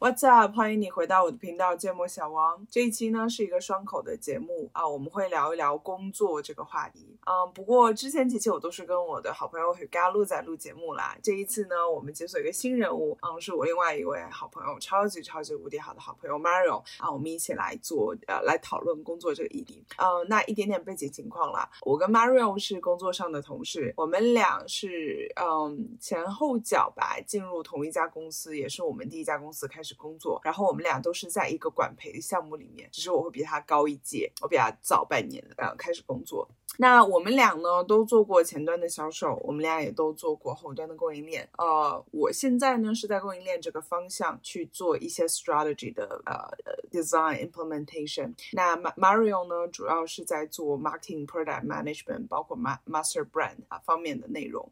What's up？欢迎你回到我的频道芥末小王。这一期呢是一个双口的节目啊，我们会聊一聊工作这个话题。嗯，不过之前几期我都是跟我的好朋友 Galu 在录节目啦。这一次呢，我们解锁一个新人物，嗯，是我另外一位好朋友，超级超级无敌好的好朋友 Mario 啊，我们一起来做呃来讨论工作这个议题。嗯，那一点点背景情况啦，我跟 Mario 是工作上的同事，我们俩是嗯前后脚吧进入同一家公司，也是我们第一家公司开始。工作，然后我们俩都是在一个管培的项目里面，只是我会比他高一届，我比他早半年呃开始工作。那我们俩呢都做过前端的销售，我们俩也都做过后端的供应链。呃，我现在呢是在供应链这个方向去做一些 strategy 的呃 design implementation。那 Mario 呢主要是在做 marketing product management，包括 master brand 啊方面的内容。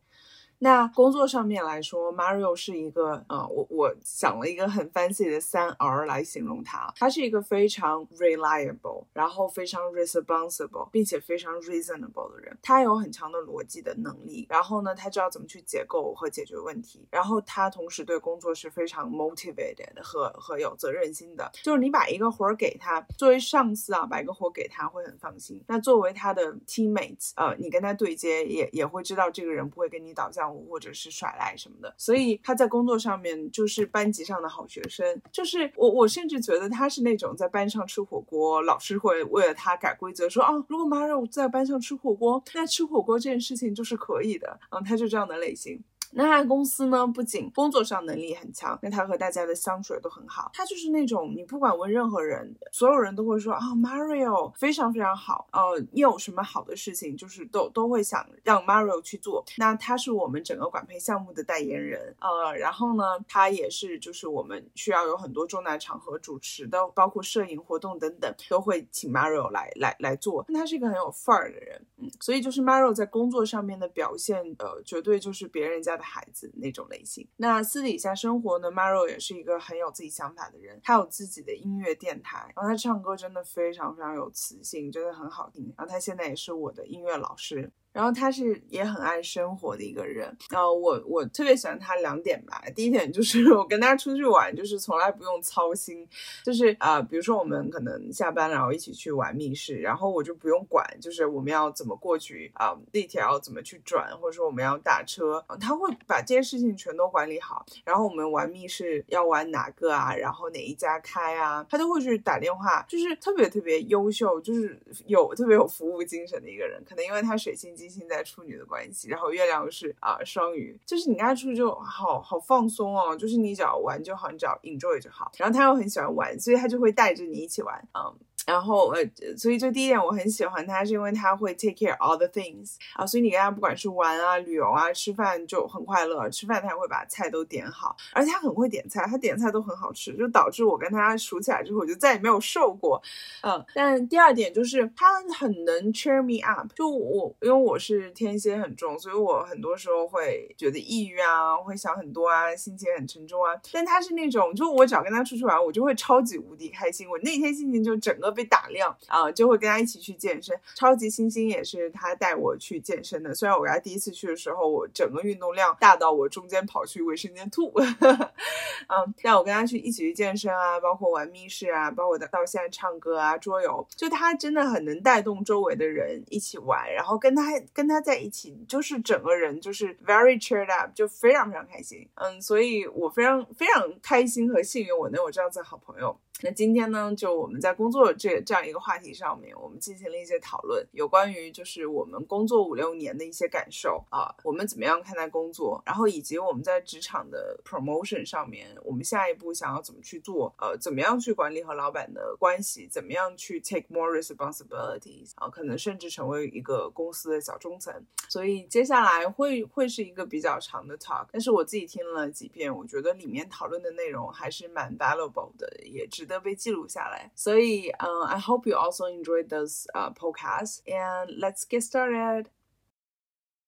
那工作上面来说，Mario 是一个，呃，我我想了一个很 fancy 的三 R 来形容他，他是一个非常 reliable，然后非常 responsible，并且非常 reasonable 的人。他有很强的逻辑的能力，然后呢，他知道怎么去解构和解决问题。然后他同时对工作是非常 motivated 和和有责任心的。就是你把一个活儿给他，作为上司啊，把一个活儿给他会很放心。那作为他的 teammates，呃，你跟他对接也也会知道这个人不会跟你倒下或者是耍赖什么的，所以他在工作上面就是班级上的好学生。就是我，我甚至觉得他是那种在班上吃火锅，老师会为了他改规则，说啊，如果 Maru 在班上吃火锅，那吃火锅这件事情就是可以的。嗯，他就这样的类型。那他公司呢，不仅工作上能力很强，那他和大家的相处也都很好。他就是那种你不管问任何人，所有人都会说啊，Mario 非常非常好。呃，你有什么好的事情，就是都都会想让 Mario 去做。那他是我们整个管培项目的代言人。呃，然后呢，他也是就是我们需要有很多重大场合主持的，包括摄影活动等等，都会请 Mario 来来来做。那他是一个很有范儿的人，嗯，所以就是 Mario 在工作上面的表现，呃，绝对就是别人家。的孩子那种类型，那私底下生活呢？Maro 也是一个很有自己想法的人，他有自己的音乐电台，然后他唱歌真的非常非常有磁性，真的很好听。然后他现在也是我的音乐老师。然后他是也很爱生活的一个人，然后我我特别喜欢他两点吧。第一点就是我跟他出去玩，就是从来不用操心，就是啊，比如说我们可能下班然后一起去玩密室，然后我就不用管，就是我们要怎么过去啊，地铁要怎么去转，或者说我们要打车，他会把这些事情全都管理好。然后我们玩密室要玩哪个啊，然后哪一家开啊，他都会去打电话，就是特别特别优秀，就是有特别有服务精神的一个人。可能因为他水星金。现在处女的关系，然后月亮是啊双鱼，就是你跟他出去就好好放松哦，就是你只要玩就好，你只要 enjoy 就好。然后他又很喜欢玩，所以他就会带着你一起玩，嗯。然后呃，所以就第一点我很喜欢他，是因为他会 take care all the things 啊，所以你跟他不管是玩啊、旅游啊、吃饭就很快乐。吃饭他也会把菜都点好，而且他很会点菜，他点菜都很好吃，就导致我跟他熟起来之后，我就再也没有瘦过。嗯，但第二点就是他很能 cheer me up，就我因为我是天蝎很重，所以我很多时候会觉得抑郁啊，会想很多啊，心情很沉重啊。但他是那种，就我只要跟他出去玩，我就会超级无敌开心，我那天心情就整个。被打量啊，就会跟他一起去健身。超级星星也是他带我去健身的。虽然我跟他第一次去的时候，我整个运动量大到我中间跑去卫生间吐。嗯，但我跟他去一起去健身啊，包括玩密室啊，包括到现在唱歌啊、桌游，就他真的很能带动周围的人一起玩，然后跟他跟他在一起，就是整个人就是 very cheered up，就非常非常开心。嗯，所以我非常非常开心和幸运，我能有这样子好朋友。那今天呢，就我们在工作这这样一个话题上面，我们进行了一些讨论，有关于就是我们工作五六年的一些感受啊，我们怎么样看待工作，然后以及我们在职场的 promotion 上面，我们下一步想要怎么去做，呃，怎么样去管理和老板的关系，怎么样去 take more responsibilities 啊，可能甚至成为一个公司的小中层。所以接下来会会是一个比较长的 talk，但是我自己听了几遍，我觉得里面讨论的内容还是蛮 valuable 的，也值。都被记录下来，所以嗯，I hope you also enjoyed this uh podcasts and let's get started。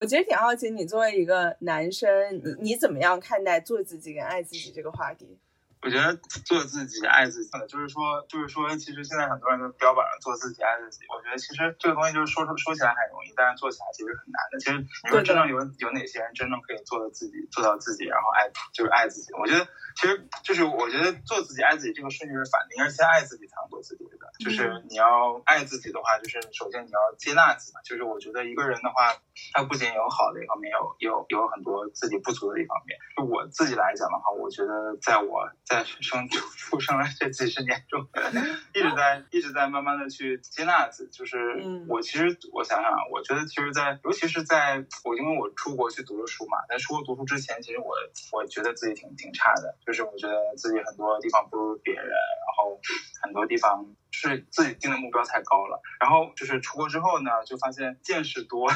我其实挺好奇，你作为一个男生，你你怎么样看待做自己跟爱自己这个话题？我觉得做自己、爱自己，就是说，就是说，其实现在很多人都标榜做自己、爱自己。我觉得其实这个东西就是说说说起来很容易，但是做起来其实很难的。其实你说真正有有哪些人真正可以做到自己、做到自己，然后爱就是爱自己？我觉得其实就是我觉得做自己、爱自己这个顺序是反的，应该是先爱自己才能做自己的。就是你要爱自己的话，就是首先你要接纳自己。就是我觉得一个人的话，他不仅有好的一方面，有有有很多自己不足的一方面。就我自己来讲的话，我觉得在我在生 出生的这几十年中，一直在一直在慢慢的去接纳自己。就是我其实我想想，我觉得其实，在尤其是在我因为我出国去读了书嘛，在出国读书之前，其实我我觉得自己挺挺差的，就是我觉得自己很多地方不如别人，然后很多地方。是自己定的目标太高了，然后就是出国之后呢，就发现见识多，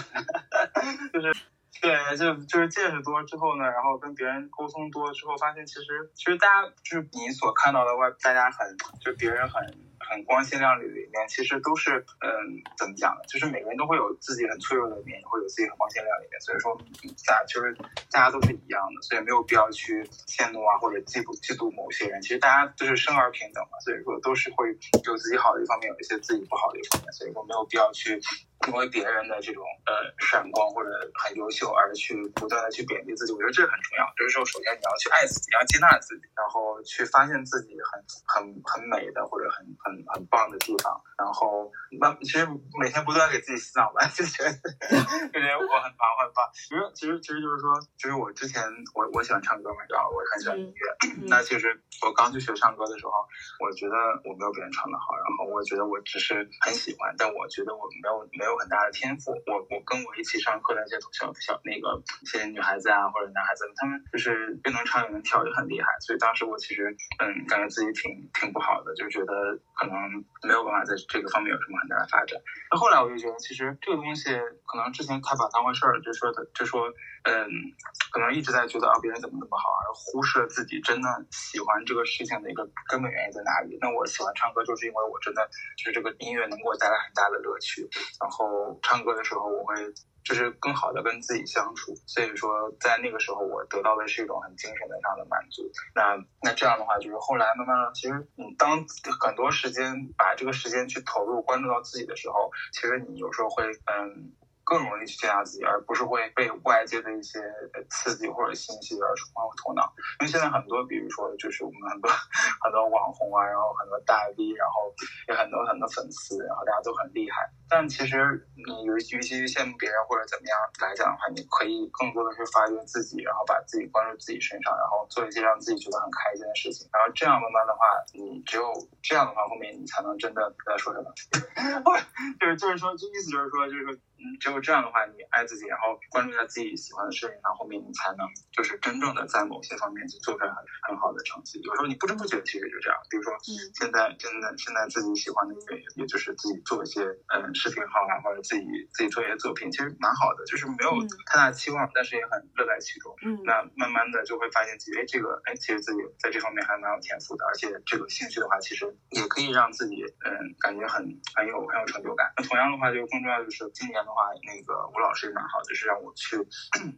就是对，就就是见识多之后呢，然后跟别人沟通多之后，发现其实其实大家就是你所看到的外，大家很就别人很。很光鲜亮丽的一面，其实都是，嗯，怎么讲呢？就是每个人都会有自己很脆弱的一面，也会有自己很光鲜亮丽的一面。所以说，大家就是大家都是一样的，所以没有必要去羡慕啊，或者嫉妒嫉妒某些人。其实大家都是生而平等嘛，所以说都是会有自己好的一方面，有一些自己不好的一方面。所以说没有必要去因为别人的这种呃闪光或者很优秀而去不断的去贬低自己。我觉得这很重要。就是说，首先你要去爱自己，要接纳自己，然后去发现自己很很很美的或者很很。很棒的地方，然后那其实每天不断给自己洗脑吧，就觉得就觉得我很棒，我很棒。其实其实其实就是说，其实我之前我我喜欢唱歌嘛，然后我很喜欢音乐。那其实我刚去学唱歌的时候，我觉得我没有别人唱的好，然后我觉得我只是很喜欢，但我觉得我没有没有很大的天赋。我我跟我一起上课的那些小小那个一些女孩子啊或者男孩子，他们就是又能唱又能跳，就很厉害。所以当时我其实嗯感觉自己挺挺不好的，就觉得可能。没有办法在这个方面有什么很大的发展。那后来我就觉得，其实这个东西可能之前太把当回事儿，就说的就说，嗯，可能一直在觉得啊别人怎么怎么好，而忽视了自己真的喜欢这个事情的一个根本原因在哪里。那我喜欢唱歌，就是因为我真的就是这个音乐能给我带来很大的乐趣。然后唱歌的时候，我会。就是更好的跟自己相处，所以说在那个时候我得到的是一种很精神的上的满足。那那这样的话，就是后来慢慢的，其实你当很多时间把这个时间去投入关注到自己的时候，其实你有时候会嗯。更容易去接纳自己，而不是会被外界的一些刺激或者信息而冲昏头脑。因为现在很多，比如说，就是我们很多 很多网红啊，然后很多大 V，然后有很多很多粉丝，然后大家都很厉害。但其实你与其去羡慕别人或者怎么样来讲的话，你可以更多的是发掘自己，然后把自己关注自己身上，然后做一些让自己觉得很开心的事情。然后这样慢慢的话，你只有这样的话，后面你才能真的在说什么？就是就是说，就意思就是说，就是说。嗯，只有这样的话，你爱自己，然后关注一下自己喜欢的事情，然后后面你才能就是真正的在某些方面去做出来很很好的成绩。有时候你不知不觉其实就这样，比如说现在真的现在自己喜欢的音乐，也就是自己做一些嗯视频号啊，或者自己自己做一些作品，其实蛮好的，就是没有太大期望，但是也很乐在其中。嗯，那慢慢的就会发现自己，哎，这个哎，其实自己在这方面还蛮有天赋的，而且这个兴趣的话，其实也可以让自己嗯感觉很很有很有成就感。那同样的话，就更重要就是今年的。话那个吴老师也蛮好，就是让我去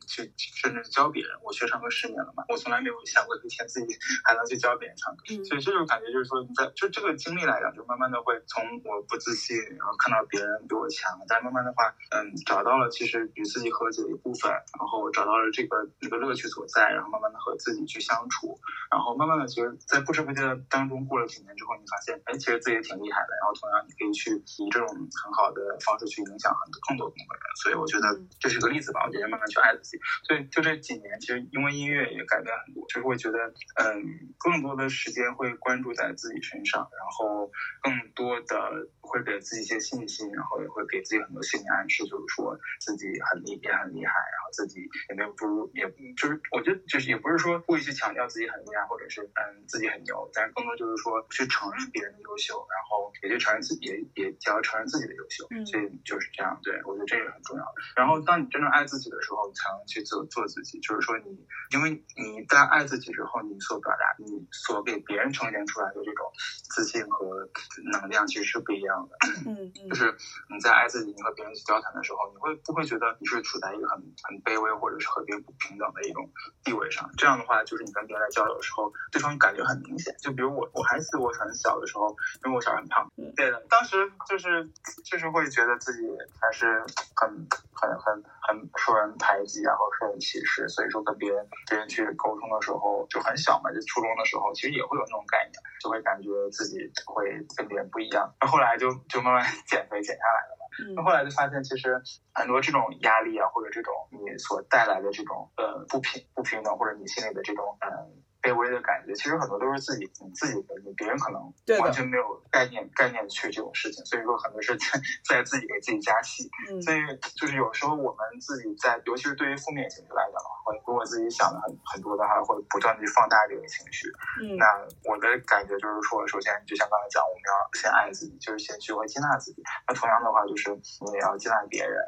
去甚至教别人。我学唱歌十年了嘛，我从来没有想过有一天自己还能去教别人唱歌。所以这种感觉就是说，你在就这个经历来讲，就慢慢的会从我不自信，然后看到别人比我强，但慢慢的话，嗯，找到了其实与自己和解的一部分，然后找到了这个这个乐趣所在，然后慢慢的和自己去相处，然后慢慢的其实，在不知不觉当中过了几年之后，你发现，哎，其实自己也挺厉害的。然后同样，你可以去以这种很好的方式去影响很多更多更多。所以我觉得这是个例子吧，我觉得慢慢去爱自己。所以就这几年，其实因为音乐也改变很多，就是会觉得，嗯，更多的时间会关注在自己身上，然后更多的会给自己一些信心，然后也会给自己很多心理暗示，就是说自己很厉也很厉害，然后自己也没有不如，也就是我觉得就是也不是说故意去强调自己很厉害，或者是嗯自己很牛，但是更多就是说去承认别人的优秀，然后也去承认自己，也也要承认自己的优秀。所以就是这样，对我。我觉得这个很重要。然后当你真正爱自己的时候，你才能去做做自己。就是说你，因为你在爱自己之后，你所表达、你所给别人呈现出来的这种自信和能量，其实是不一样的。就是你在爱自己，你和别人去交谈的时候，你会不会觉得你是处在一个很很卑微，或者是和别人不平等的一种地位上？这样的话，就是你跟别人在交流的时候，对方感觉很明显。就比如我，我还记得我很小的时候，因为我小时候很胖，对的，当时就是就是会觉得自己还是很很很很受人排挤，然后受人歧视，所以说跟别人别人去沟通的时候就很小嘛，就初中的时候，其实也会有那种概念，就会感觉自己会跟别人不一样。那后来就就慢慢 减肥减下来了嘛。那后来就发现，其实很多这种压力啊，或者这种你所带来的这种呃不平不平等，或者你心里的这种嗯。卑微的感觉，其实很多都是自己你自己别人可能完全没有概念概念去这种事情，所以说很多是在在自己给自己加戏。所以就是有时候我们自己在，尤其是对于负面情绪来讲的话，会如果自己想的很很多的话，会不断的去放大这个情绪。嗯，那我的感觉就是说，首先就像刚才讲，我们要先爱自己，就是先学会接纳自己。那同样的话，就是你也要接纳别人，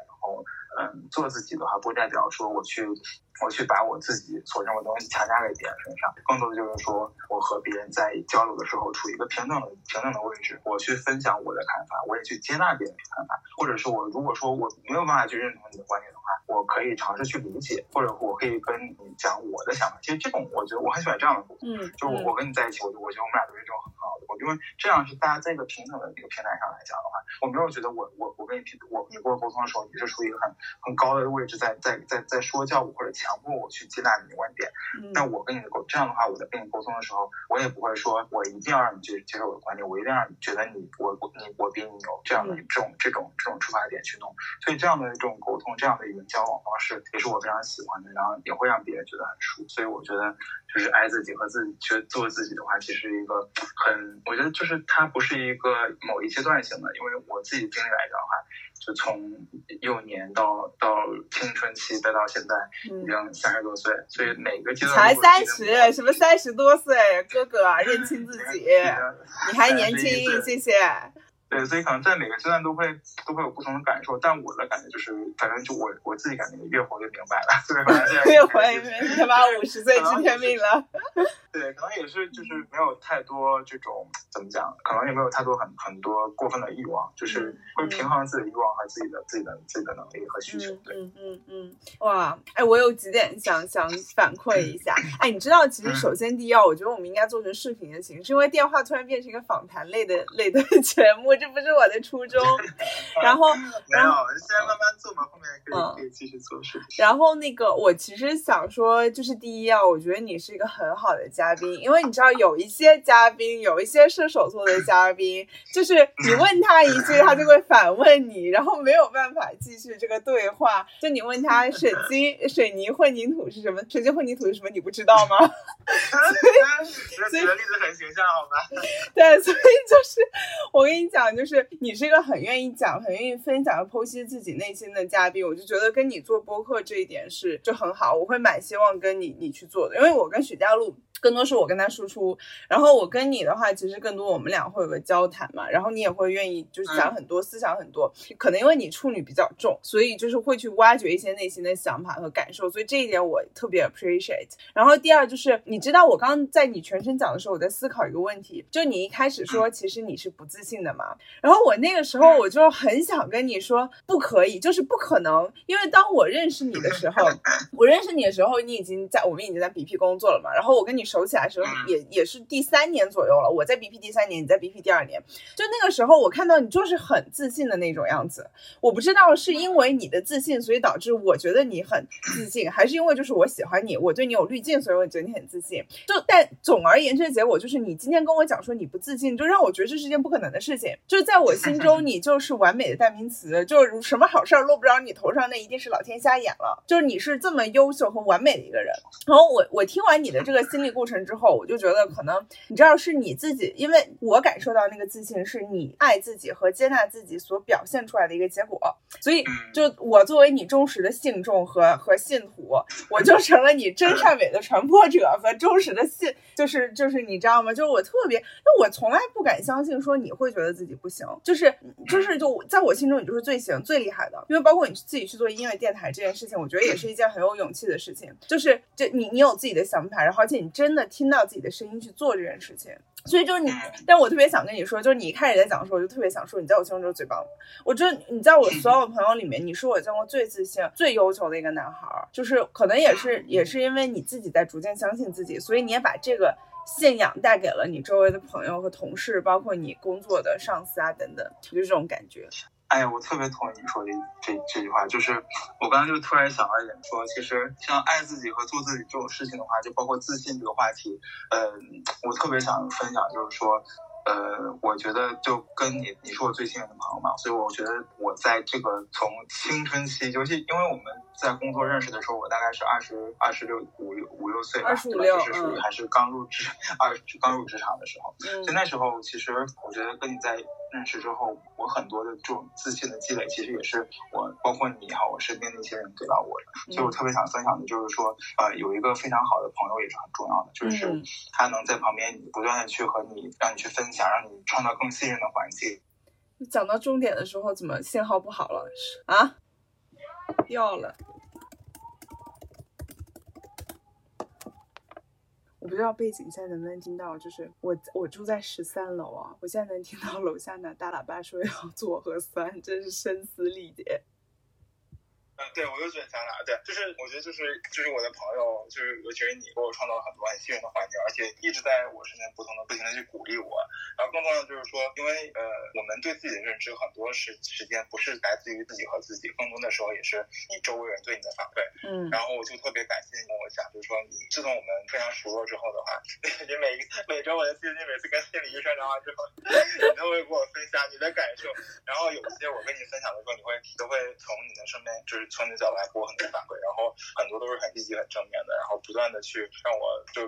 做自己的话，不代表说我去，我去把我自己所认为的东西强加给别人身上，更多的就是说我和别人在交流的时候处于一个平等的平等的位置，我去分享我的看法，我也去接纳别人的看法，或者是我如果说我没有办法去认同你的观点的话，我可以尝试去理解，或者我可以跟你讲我的想法。其实这种我觉得我很喜欢这样的嗯，就我我跟你在一起，我就我觉得我们俩都是这种很好的。沟通，因为这样是大家在一个平等的一个平台上来讲的话，我没有觉得我我我跟你平我你跟我沟通的时候，你是处于一个很。很高的位置，在在在在说教我或者强迫我去接纳你的观点，那我跟你的沟这样的话，我在跟你沟通的时候，我也不会说我一定要让你去接受我的观点，我一定让你觉得你我你我比你牛这样的这种这种这种出发点去弄。所以这样的一种沟通，这样的一种交往方式，也是我非常喜欢的，然后也会让别人觉得很舒服。所以我觉得，就是爱自己和自己去做自己的话，其实一个很，我觉得就是它不是一个某一阶段性的，因为我自己经历来讲的话。就从幼年到到青春期，再到现在已经三十多岁，所以每个阶段才三十，什么三十多岁，哥哥认清自己，你还年轻，谢谢。对，所以可能在每个阶段都会都会有不同的感受，但我的感觉就是，反正就我我自己感觉越活越明白了，对，越活越明白，他妈五十岁知天命了。对，可能也是就是没有太多这种怎么讲，可能也没有太多很很多过分的欲望，就是会平衡自己的欲望和自己的自己的自己的能力和需求。对，嗯嗯嗯，哇，哎，我有几点想想反馈一下。哎，你知道，其实首先第一，我觉得我们应该做成视频的形式，因为电话突然变成一个访谈类的类的 节目。这不是我的初衷，然后没有，现在慢慢做嘛，后面可以可以继续做事。然后那个，我其实想说，就是第一啊，我觉得你是一个很好的嘉宾，因为你知道有一些嘉宾，有一些射手座的嘉宾，就是你问他一句，他就会反问你，然后没有办法继续这个对话。就你问他水晶、水泥混凝土是什么？水晶混凝土是什么？你不知道吗？所以举的例子很形象，好吗？对，所以就是我跟你讲，就是。你是一个很愿意讲、很愿意分享、剖析自己内心的嘉宾，我就觉得跟你做播客这一点是就很好，我会蛮希望跟你你去做的，因为我跟许佳璐。更多是我跟他输出，然后我跟你的话，其实更多我们俩会有个交谈嘛，然后你也会愿意就是讲很多思想很多，可能因为你处女比较重，所以就是会去挖掘一些内心的想法和感受，所以这一点我特别 appreciate。然后第二就是，你知道我刚刚在你全程讲的时候，我在思考一个问题，就你一开始说其实你是不自信的嘛，然后我那个时候我就很想跟你说不可以，就是不可能，因为当我认识你的时候，我认识你的时候，你已经在我们已经在 BP 工作了嘛，然后我跟你。熟起来的时候也也是第三年左右了，我在 BP 第三年，你在 BP 第二年，就那个时候我看到你就是很自信的那种样子。我不知道是因为你的自信，所以导致我觉得你很自信，还是因为就是我喜欢你，我对你有滤镜，所以我觉得你很自信。就但总而言之的，结果就是你今天跟我讲说你不自信，就让我觉得这是件不可能的事情。就是在我心中，你就是完美的代名词，就是什么好事儿落不着你头上，那一定是老天瞎眼了。就是你是这么优秀和完美的一个人。然后我我听完你的这个心理。过程之后，我就觉得可能你知道是你自己，因为我感受到那个自信是你爱自己和接纳自己所表现出来的一个结果，所以就我作为你忠实的信众和和信徒，我就成了你真善美的传播者和忠实的信，就是就是你知道吗？就是我特别，那我从来不敢相信说你会觉得自己不行，就是就是就在我心中你就是最行最厉害的，因为包括你自己去做音乐电台这件事情，我觉得也是一件很有勇气的事情，就是这你你有自己的想法，然后而且你真的听到自己的声音去做这件事情。所以就是你，但我特别想跟你说，就是你一开始在讲的时候，我就特别想说，你在我心中就是最棒的。我觉得你在我所有朋友里面，你是我见过最自信、最优秀的一个男孩儿。就是可能也是也是因为你自己在逐渐相信自己，所以你也把这个信仰带给了你周围的朋友和同事，包括你工作的上司啊等等，就这种感觉。哎呀，我特别同意你说的这这句话，就是我刚刚就突然想到一点，说其实像爱自己和做自己这种事情的话，就包括自信这个话题，呃，我特别想分享，就是说，呃，我觉得就跟你，你是我最信任的朋友嘛，所以我觉得我在这个从青春期，尤其因为我们在工作认识的时候，我大概是二十二十六五六五六岁吧，就是属于还是刚入职 二刚入职场的时候，所以那时候其实我觉得跟你在。认识之后，我很多的这种自信的积累，其实也是我包括你哈，我身边的一些人给到我的。所以我特别想分享的就是说，呃，有一个非常好的朋友也是很重要的，就是他能在旁边不断的去和你，让你去分享，让你创造更信任的环境。讲到重点的时候，怎么信号不好了？啊，掉了。不知道背景现在能不能听到，就是我我住在十三楼啊，我现在能听到楼下的大喇叭说要做核酸，真是声嘶力竭。嗯，对，我就觉得咱俩对，就是我觉得就是就是我的朋友，就是尤其是你给我创造了很多很幸运的环境，而且一直在我身边不同的不停的去鼓励我。然后更重要的就是说，因为呃，我们对自己的认知很多时时间不是来自于自己和自己，更多的时候也是你周围人对你的反馈。嗯。然后我就特别感谢你跟我讲，就是说你自从我们非常熟络之后的话，你每每周我就记得你每次跟心理医生聊完之后，你都会给我分享你的感受。然后有一些我跟你分享的时候，你会都会从你的身边就是。从你的角度来给我很多反馈，然后很多都是很积极、很正面的，然后不断的去让我就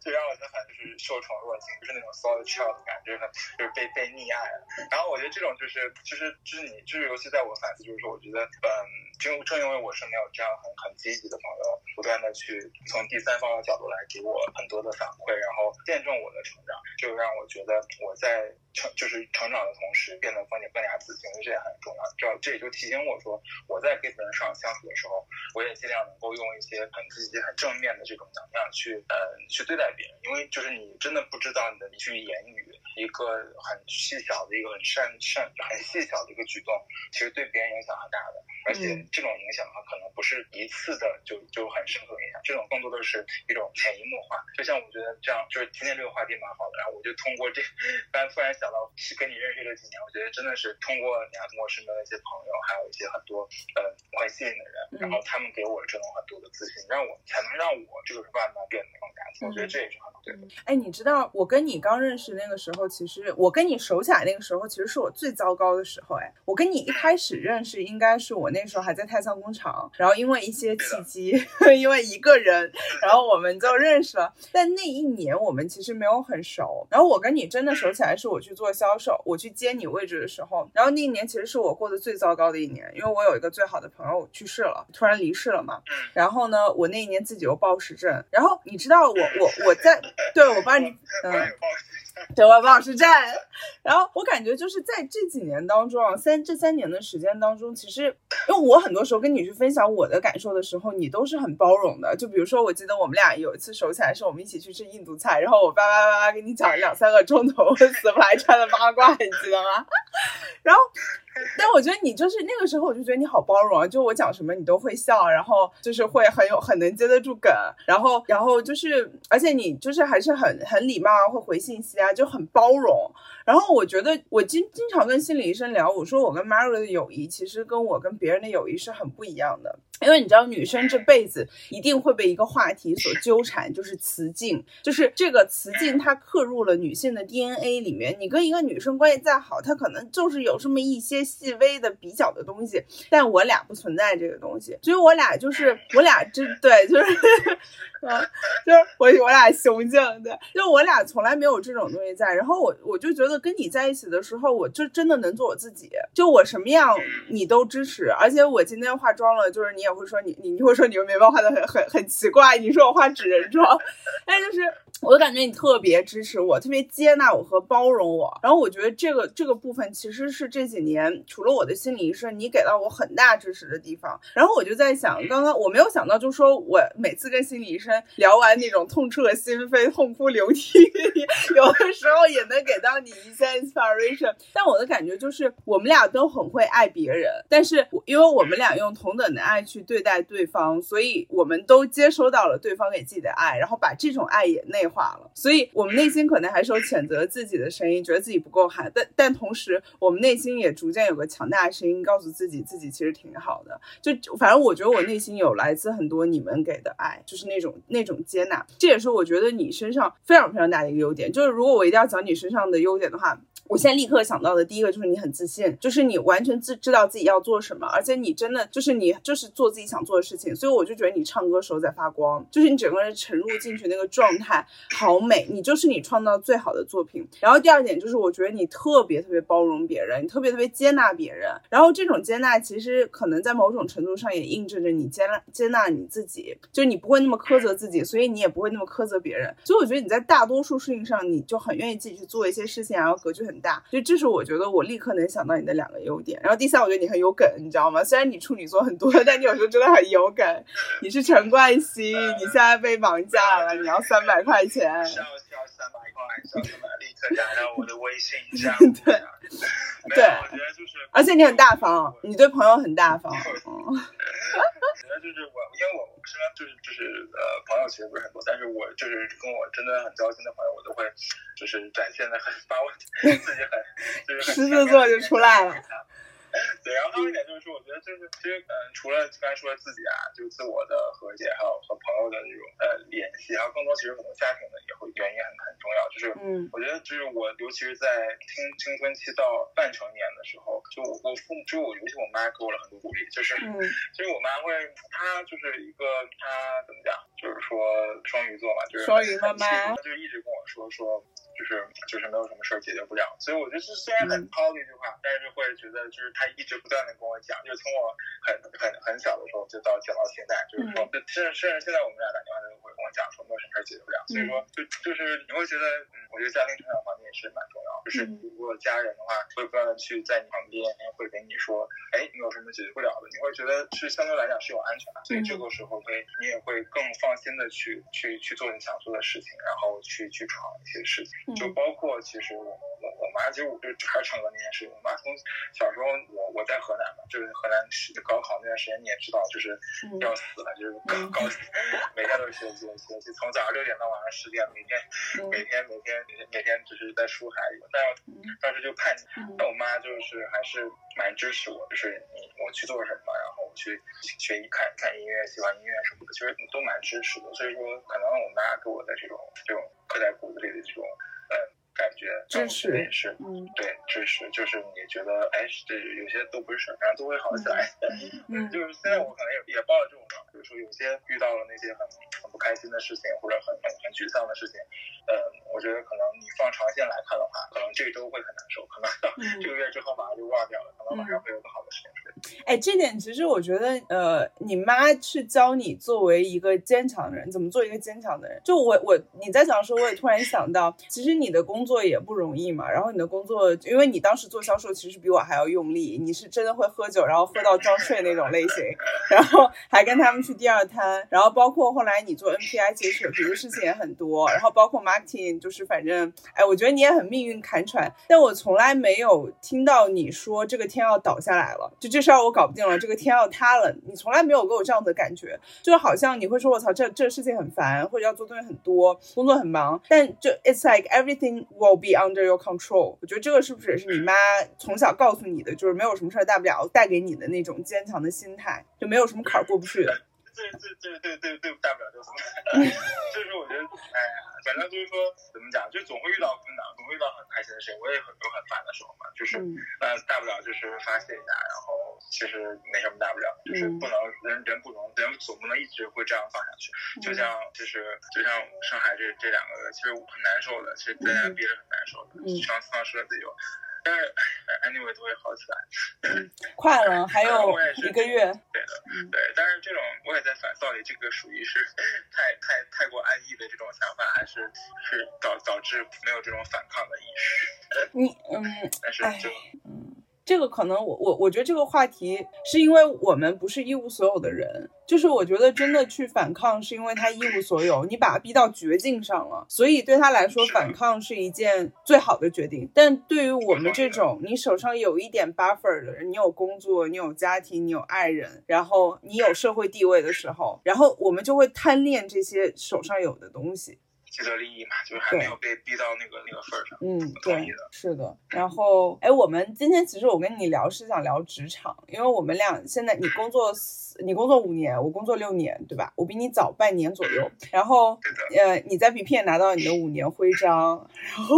就让我觉得很就是受宠若惊，就是那种 solid child 的感觉，就是被被溺爱了。然后我觉得这种就是就是就是你就是尤其在我反思，就是说我觉得嗯，正正因为我身边有这样很很积极的朋友，不断的去从第三方的角度来给我很多的反馈，然后见证我的成长，就让我觉得我在成就是成长的同时变得更加更加自信，这也很重要。这这也就提醒我说我在。跟别人上相处的时候，我也尽量能够用一些很积极、很正面的这种能量去，呃，去对待别人。因为就是你真的不知道你的一句言语，一个很细小的一个很善善、很细小的一个举动，其实对别人影响很大的。而且这种影响啊可能不是一次的就就很深刻影响，这种更多的是一种潜移默化。就像我觉得这样，就是今天这个话题蛮好的。然后我就通过这，刚才突然想到，跟你认识这几年，我觉得真的是通过你通过身边的一些朋友，还有一些很多呃我很信任的人，然后他们给我这种很多的自信，让我才能让我这个慢慢变得更加。我觉得这也是很对的。哎，你知道我跟你刚认识那个时候，其实我跟你熟起来那个时候，其实是我最糟糕的时候。哎，我跟你一开始认识，应该是我。那时候还在太仓工厂，然后因为一些契机，因为一个人，然后我们就认识了。但那一年我们其实没有很熟。然后我跟你真的熟起来，是我去做销售，我去接你位置的时候。然后那一年其实是我过得最糟糕的一年，因为我有一个最好的朋友去世了，突然离世了嘛。然后呢，我那一年自己又暴食症。然后你知道我我我在对我帮你嗯。对，我保持站。然后我感觉就是在这几年当中啊，三这三年的时间当中，其实因为我很多时候跟你去分享我的感受的时候，你都是很包容的。就比如说，我记得我们俩有一次熟起来，是我们一起去吃印度菜，然后我叭叭叭叭给你讲了两三个钟头 死不来穿的八卦，你记得吗？然后。但我觉得你就是那个时候，我就觉得你好包容啊，就我讲什么你都会笑，然后就是会很有很能接得住梗，然后然后就是而且你就是还是很很礼貌啊，会回信息啊，就很包容。然后我觉得我经经常跟心理医生聊，我说我跟 Mary 的友谊其实跟我跟别人的友谊是很不一样的。因为你知道，女生这辈子一定会被一个话题所纠缠，就是雌竞，就是这个雌竞它刻入了女性的 DNA 里面。你跟一个女生关系再好，她可能就是有这么一些细微的比较的东西，但我俩不存在这个东西，所以我俩就是我俩真对，就是，嗯，就是我我俩雄竞，对，就我俩从来没有这种东西在。然后我我就觉得跟你在一起的时候，我就真的能做我自己，就我什么样你都支持，而且我今天化妆了，就是你。也会说你你你会说你们眉毛画的很很很奇怪，你说我画纸人妆，但 就是。我感觉你特别支持我，特别接纳我和包容我。然后我觉得这个这个部分其实是这几年除了我的心理医生，你给到我很大支持的地方。然后我就在想，刚刚我没有想到，就说我每次跟心理医生聊完那种痛彻心扉、痛哭流涕，有的时候也能给到你一些 inspiration。但我的感觉就是，我们俩都很会爱别人，但是因为我们俩用同等的爱去对待对方，所以我们都接收到了对方给自己的爱，然后把这种爱也内。化了，所以我们内心可能还是有谴责自己的声音，觉得自己不够好，但但同时，我们内心也逐渐有个强大的声音，告诉自己自己其实挺好的。就反正我觉得我内心有来自很多你们给的爱，就是那种那种接纳，这也是我觉得你身上非常非常大的一个优点。就是如果我一定要讲你身上的优点的话。我现在立刻想到的第一个就是你很自信，就是你完全自知道自己要做什么，而且你真的就是你就是做自己想做的事情，所以我就觉得你唱歌时候在发光，就是你整个人沉入进去那个状态好美，你就是你创造最好的作品。然后第二点就是我觉得你特别特别包容别人，你特别特别接纳别人，然后这种接纳其实可能在某种程度上也印证着你接纳接纳你自己，就你不会那么苛责自己，所以你也不会那么苛责别人。所以我觉得你在大多数事情上你就很愿意自己去做一些事情，然后格局很。大，就这是我觉得我立刻能想到你的两个优点。然后第三，我觉得你很有梗，你知道吗？虽然你处女座很多，但你有时候真的很有梗。你是陈冠希，你现在被绑架了，你要三百块钱。需要需要三百块，立刻加到我的微信这样。对，对，我觉得就是，而且你很大方，你对朋友很大方。我觉得就是我，因为我身边就是就是呃朋友其实不是很多，但是我就是跟我真的很交心的朋友，我都会就是展现的很把我自己很就是狮子座就出来了。对，然后还有一点就是说，我觉得就是其实，嗯，除了刚才说的自己啊，就是自我的和解，还有和朋友的这种呃联系，还有更多其实可能家庭的也会原因很很重要。就是，嗯，我觉得就是我，尤其是在青青春期到半成年的时候，就我我父母，就我尤其我妈给我了很多鼓励，就是，嗯，其 实我妈会，她就是一个她怎么讲，就是说双鱼座嘛，就是双鱼妈妈，她就一直跟我说说。就是就是没有什么事儿解决不了，所以我觉得虽然很糙的一句话，但是会觉得就是他一直不断的跟我讲，就是从我很很很小的时候就到讲到现在，就是说，甚至甚至现在我们俩打电话都会跟我讲说没有什么事儿解决不了，所以说就就是你会觉得，嗯，我觉得家庭成长环境也是蛮重要，就是如果家人的话会不断的去在你旁边，会给你说，哎，你有什么解决不了的，你会觉得是相对来讲是有安全感，所以这个时候会你也会更放心的去去去做你想做的事情，然后去去闯一些事情。就包括其实我我我妈，其实我就还是唱歌那件事。我妈从小时候，我我在河南嘛，就是河南高考那段时间，你也知道，就是要死了，就是高高每天都是学习学习，从早上六点到晚上十点，每天每天每天每天每天只是在书海里。但当时就叛逆，但我妈就是还是蛮支持我，就是你我去做什么，然后我去学一看看音乐，喜欢音乐什么的，其实都蛮支持的。所以说，可能我妈给我的这种这种刻在骨子里的这种。嗯，感觉支持也是，嗯，对，支持就是你觉得，哎，这有些都不是事儿，反正都会好起来。嗯，就是现在我可能也也抱着这种状，比如说有些遇到了那些很很不开心的事情，或者很很很沮丧的事情，嗯，我觉得可能你放长线来看的话，可能这周会很难受，可能这个月之后马上就忘掉了，可能马上会有个好的事情出来。哎，这点其实我觉得，呃，你妈是教你作为一个坚强的人，怎么做一个坚强的人。就我我你在讲的时候，我也突然想到，其实你的工作也不容易嘛。然后你的工作，因为你当时做销售，其实比我还要用力。你是真的会喝酒，然后喝到装睡那种类型，然后还跟他们去第二摊。然后包括后来你做 NPI，其实比如事情也很多。然后包括 marketing，就是反正，哎，我觉得你也很命运坎喘。但我从来没有听到你说这个天要倒下来了，就这事。儿我搞不定了，这个天要塌了。你从来没有给我这样的感觉，就好像你会说，我操，这这事情很烦，或者要做东西很多，工作很忙，但就 it's like everything will be under your control。我觉得这个是不是也是你妈从小告诉你的，就是没有什么事儿大不了，带给你的那种坚强的心态，就没有什么坎儿过不去的。对对对对对对，大不了就是。就是我觉得，哎呀，反正就是说，怎么讲，就总会遇到困难，总会遇到很开心的事情。我也很有很烦的时候嘛，就是呃，大不了就是发泄一下，然后其实没什么大不了，就是不能人人不能人总不能一直会这样放下去。就像就是就像上海这这两个月，其实很难受的，其实在家憋着很难受的，丧丧失了自由。但是，anyway 都会好起来。快了，还有一个月。对的，对。但是这种我也在反，到底这个属于是太太太过安逸的这种想法，还是是导导致没有这种反抗的意识？你嗯，但是就嗯。这个可能我我我觉得这个话题是因为我们不是一无所有的人，就是我觉得真的去反抗是因为他一无所有，你把他逼到绝境上了，所以对他来说反抗是一件最好的决定。但对于我们这种你手上有一点 buffer 的人，你有工作，你有家庭，你有爱人，然后你有社会地位的时候，然后我们就会贪恋这些手上有的东西。既得利益嘛，就是还没有被逼到那个那个份儿上。嗯，对，是的。然后，哎，我们今天其实我跟你聊是想聊职场，因为我们俩现在你工作四，你工作五年，我工作六年，对吧？我比你早半年左右。然后，呃，你在 BP 也拿到你的五年徽章，然后，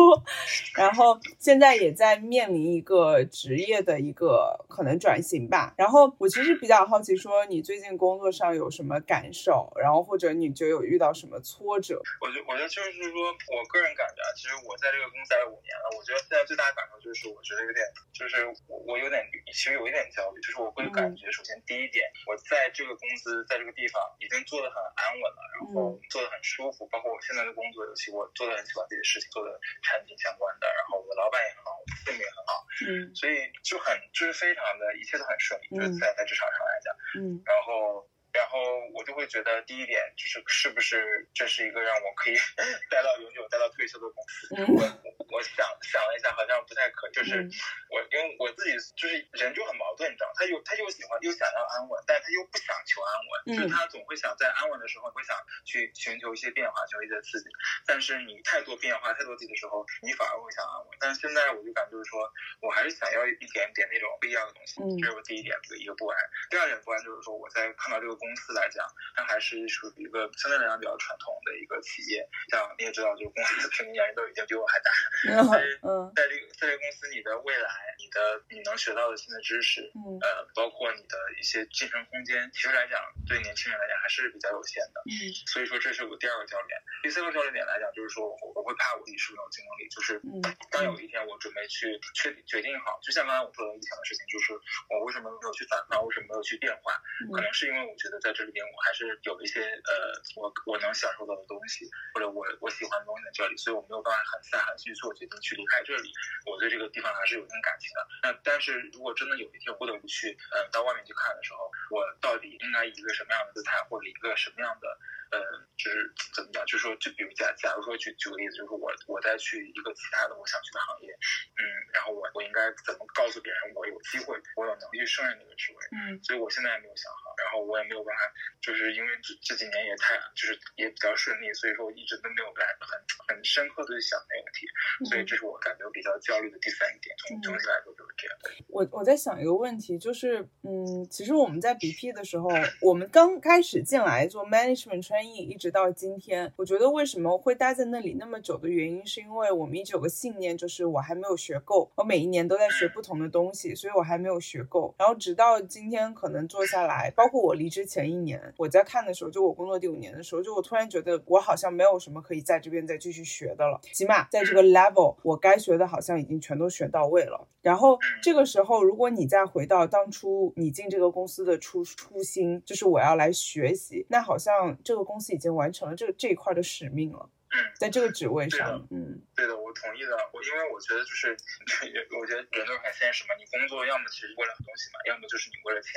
然后现在也在面临一个职业的一个可能转型吧。然后，我其实比较好奇，说你最近工作上有什么感受？然后或者你就有遇到什么挫折？我就我觉得。就是说，我个人感觉啊，其实我在这个公司待了五年了，我觉得现在最大的感受就是，我觉得有点，就是我我有点，其实有一点焦虑，就是我会感觉，首先第一点，我在这个公司，在这个地方已经做的很安稳了，然后做的很舒服，包括我现在的工作，尤其我做的很喜欢自己的事情，做的产品相关的，然后我的老板也很好，我的氛围也很好，嗯，所以就很就是非常的一切都很顺利，就是在在职场上来讲，嗯，然后。然后我就会觉得，第一点就是是不是这是一个让我可以 待到永久、待到退休的公司？我我想想了一下，好像不太可，就是我因为我自己就是人就很矛盾，你知道，他又他又喜欢又想要安稳，但他又不想求安稳，就是他总会想在安稳的时候会想去寻求一些变化，求一些刺激。但是你太多变化、太多刺激的时候，你反而会想安稳。但是现在我就感觉就是说我还是想要一点点那种不一样的东西，这是我第一点的一个不安。第二点不安就是说我在看到这个。公司来讲，它还是属于一个相对来讲比较传统的一个企业。像你也知道，就是公司的平均年龄都已经比我还大。在这个在这个公司，你的未来，你的你能学到的新的知识，呃，包括你的一些晋升空间，其实来讲，对年轻人来讲还是比较有限的。嗯。所以说，这是我第二个焦虑点。第三个焦虑点来讲，就是说我我会怕我自己是不是有竞争力。就是当有一天我准备去确定决定好，就像刚才我说的疫情的事情，就是我为什么没有去反抗，为什么没有去变化？可能是因为我觉得。在这里边我还是有一些呃，我我能享受到的东西，或者我我喜欢的东西在这里，所以我没有办法很下很去做决定去离开这里。我对这个地方还是有一定感情的。那但是如果真的有一天我不得不去嗯到外面去看的时候，我到底应该以一个什么样的姿态，或者一个什么样的？呃，就是怎么讲？就是说，就比如假假如说举举个例子，就是我我再去一个其他的我想去的行业，嗯，然后我我应该怎么告诉别人我有机会，我有能力胜任那个职位？嗯，所以我现在也没有想好，然后我也没有办法，就是因为这这几年也太就是也比较顺利，所以说我一直都没有来很很深刻的去想那个问题，所以这是我感觉比较焦虑的第三点。从总体来说就是这样。我我在想一个问题，就是嗯，其实我们在 BP 的时候，我们刚开始进来做 management training，一直到今天，我觉得为什么会待在那里那么久的原因，是因为我们一直有个信念，就是我还没有学够。我每一年都在学不同的东西，所以我还没有学够。然后直到今天，可能坐下来，包括我离职前一年，我在看的时候，就我工作第五年的时候，就我突然觉得我好像没有什么可以在这边再继续学的了。起码在这个 level，我该学的好像已经全都学到位了。然后这个时候，如果你再回到当初你进这个公司的初初心，就是我要来学习，那好像这个。公司已经完成了这个这一块的使命了。嗯，在这个职位上，嗯，对的，我同意的。我因为我觉得就是，我觉得人都是很现实嘛。你工作要么其实为了东西嘛，要么就是你为了钱。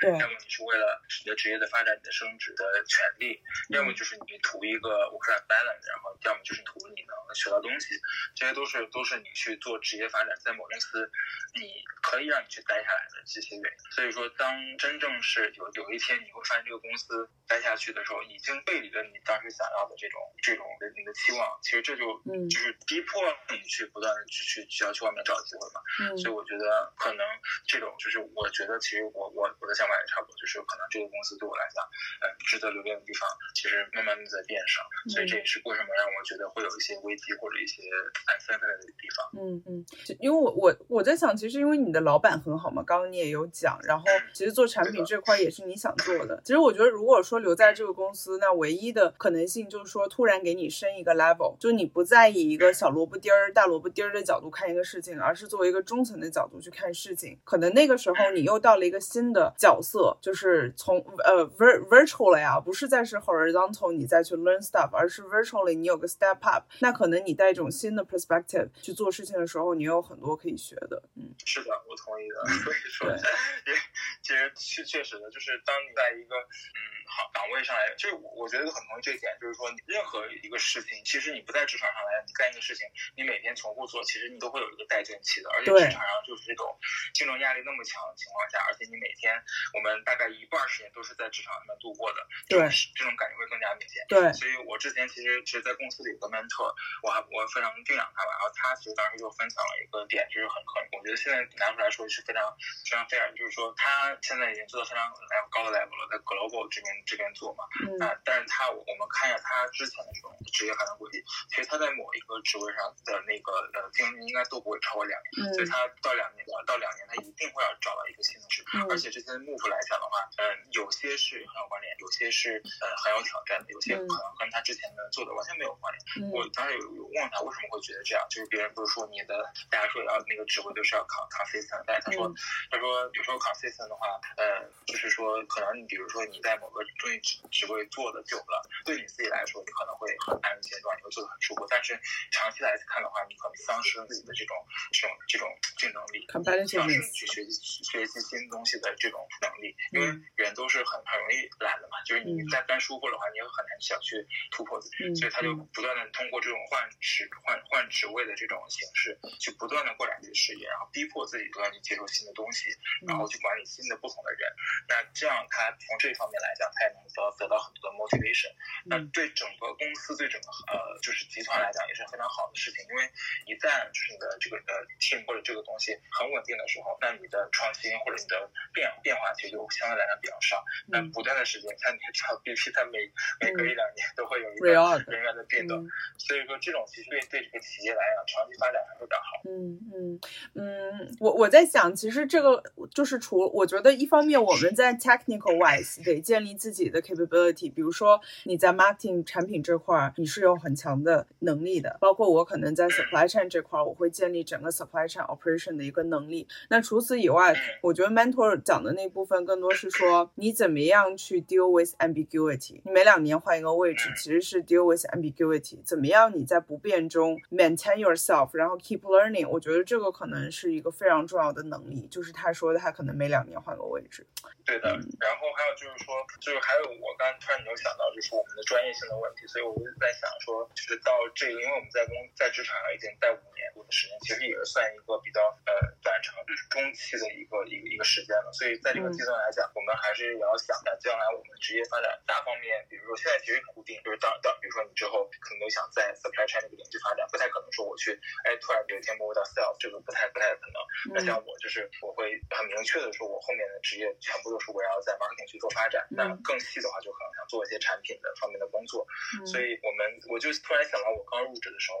对要么你是为了你的职业的发展、你的升职的权利，要么就是你图一个 work life balance，然后要么就是图你能学到东西，这些都是都是你去做职业发展，在某公司你可以让你去待下来的这些原因。所以说，当真正是有有一天你会发现这个公司待下去的时候，已经背离了你当时想要的这种这种你的期望，其实这就就是逼迫你去不断的去去需要去外面找机会嘛。嗯所以我觉得可能这种就是我觉得其实我我我的想法也差不多，就是可能这个公司对我来讲，呃，值得留恋的地方其实慢慢的在变少，所以这也是为什么让我觉得会有一些危机或者一些 uncertain 的地方。嗯嗯，因为我我我在想，其实因为你的老板很好嘛，刚刚你也有讲，然后其实做产品这块也是你想做的。其实我觉得，如果说留在这个公司，那唯一的可能性就是说，突然给你升一个 level，就你不再以一个小萝卜丁儿、大萝卜丁儿的角度看一个事情，而是作为一个中层的角度去看事情。可能那个时候你又到了一个新的角色，就是从呃 vir virtual 了呀，不是再是 horizontal，你再去 learn stuff，而是 virtually 你有个 step up，那可能你带一种新的 perspective 去做事情的时候，你有很多可以学的。嗯，是的，我同意的。所以说，也其实确确实的，就是当你在一个嗯。好岗位上来，就是我我觉得很同意这一点，就是说任何一个事情，其实你不在职场上来，你干一个事情，你每天重复做，其实你都会有一个待倦期的。而且职场上就是这种竞争压力那么强的情况下，而且你每天我们大概一半时间都是在职场上面度过的，对，这种感觉会更加明显。对，所以我之前其实其实，在公司里有个 mentor，我还我非常敬仰他吧。然后他其实当时就分享了一个点，就是很很，我觉得现在拿出来说是非常非常 fair，就是说他现在已经做到非常高的 level 了，在 global 这边。这边做嘛，啊，但是他我们看一下他之前的这种职业发展轨迹，其实他在某一个职位上的那个呃经历应该都不会超过两年，所以他到两年到两年他一定会要找到一个新的职，而且这些 move 来讲的话，嗯，有些是很有关联，有些是呃很有挑战的，有些可能跟他之前的做的完全没有关联。我当时有有问他为什么会觉得这样，就是别人不是说你的大家说要那个职位就是要 consistent，但是他说他说有时候 consistent 的话，呃，就是说可能你比如说你在某个中意职职位做的久了，对你自己来说，你可能会很安于现状，你会做的很舒服。但是长期来看的话，你可能丧失了自己的这种这种这种竞争力，丧失你去学习学习新东西的这种能力。因为人都是很很容易懒的嘛，就是你在干舒服的话，你也很难想去突破自己。所以他就不断的通过这种换职换换职位的这种形式，去不断的扩展自己事业，然后逼迫自己不断去接受新的东西，然后去管理新的不同的人。那这样他从这方面来讲，他也能得得到很多的 motivation，那对整个公司对整个呃就是集团来讲也是非常好的事情，因为一旦就是你的这个呃 team 或者这个东西很稳定的时候，那你的创新或者你的变变化其实就相对来讲比较少。那不断的时间，像你知道 BP 它每每隔一两年都会有一个人员的变动，所以说这种其实对对这个企业来讲长期发展还是比较好。嗯嗯嗯，我我在想，其实这个就是除我觉得一方面我们在 technical wise 得建立自己的 capability。比如说你在 marketing 产品这块儿，你是有很强的能力的。包括我可能在 supply chain 这块儿，我会建立整个 supply chain operation 的一个能力。那除此以外，我觉得 mentor 讲的那部分更多是说你怎么样去 deal with ambiguity。你每两年换一个位置，其实是 deal with ambiguity。怎么样你在不变中 maintain yourself，然后 keep learning。我觉得这个可能是一个非常重要的能力。就是他说的，他可能每两年换个位置。对的。然后还有就是说，就是还有我刚突然。没有想到就是我们的专业性的问题，所以我就在想说，就是到这个，因为我们在工在职场上已经待五年多的时间，其实也是算一个比较呃短长中期的一个一个一个时间了。所以在这个阶段来讲，我们还是也要想着将来我们职业发展大方面，比如说现在其实很固定，就是到到比如说你之后可能都想在 supply chain 这个领域发展，不太可能说我去哎突然有一天 move 到 sales，这个不太不太可能。那像我就是我会很明确的说，我后面的职业全部都是围绕在 marketing 去做发展。那更细的话，就可能想做。做一些产品的方面的工作，所以我们我就突然想到，我刚入职的时候，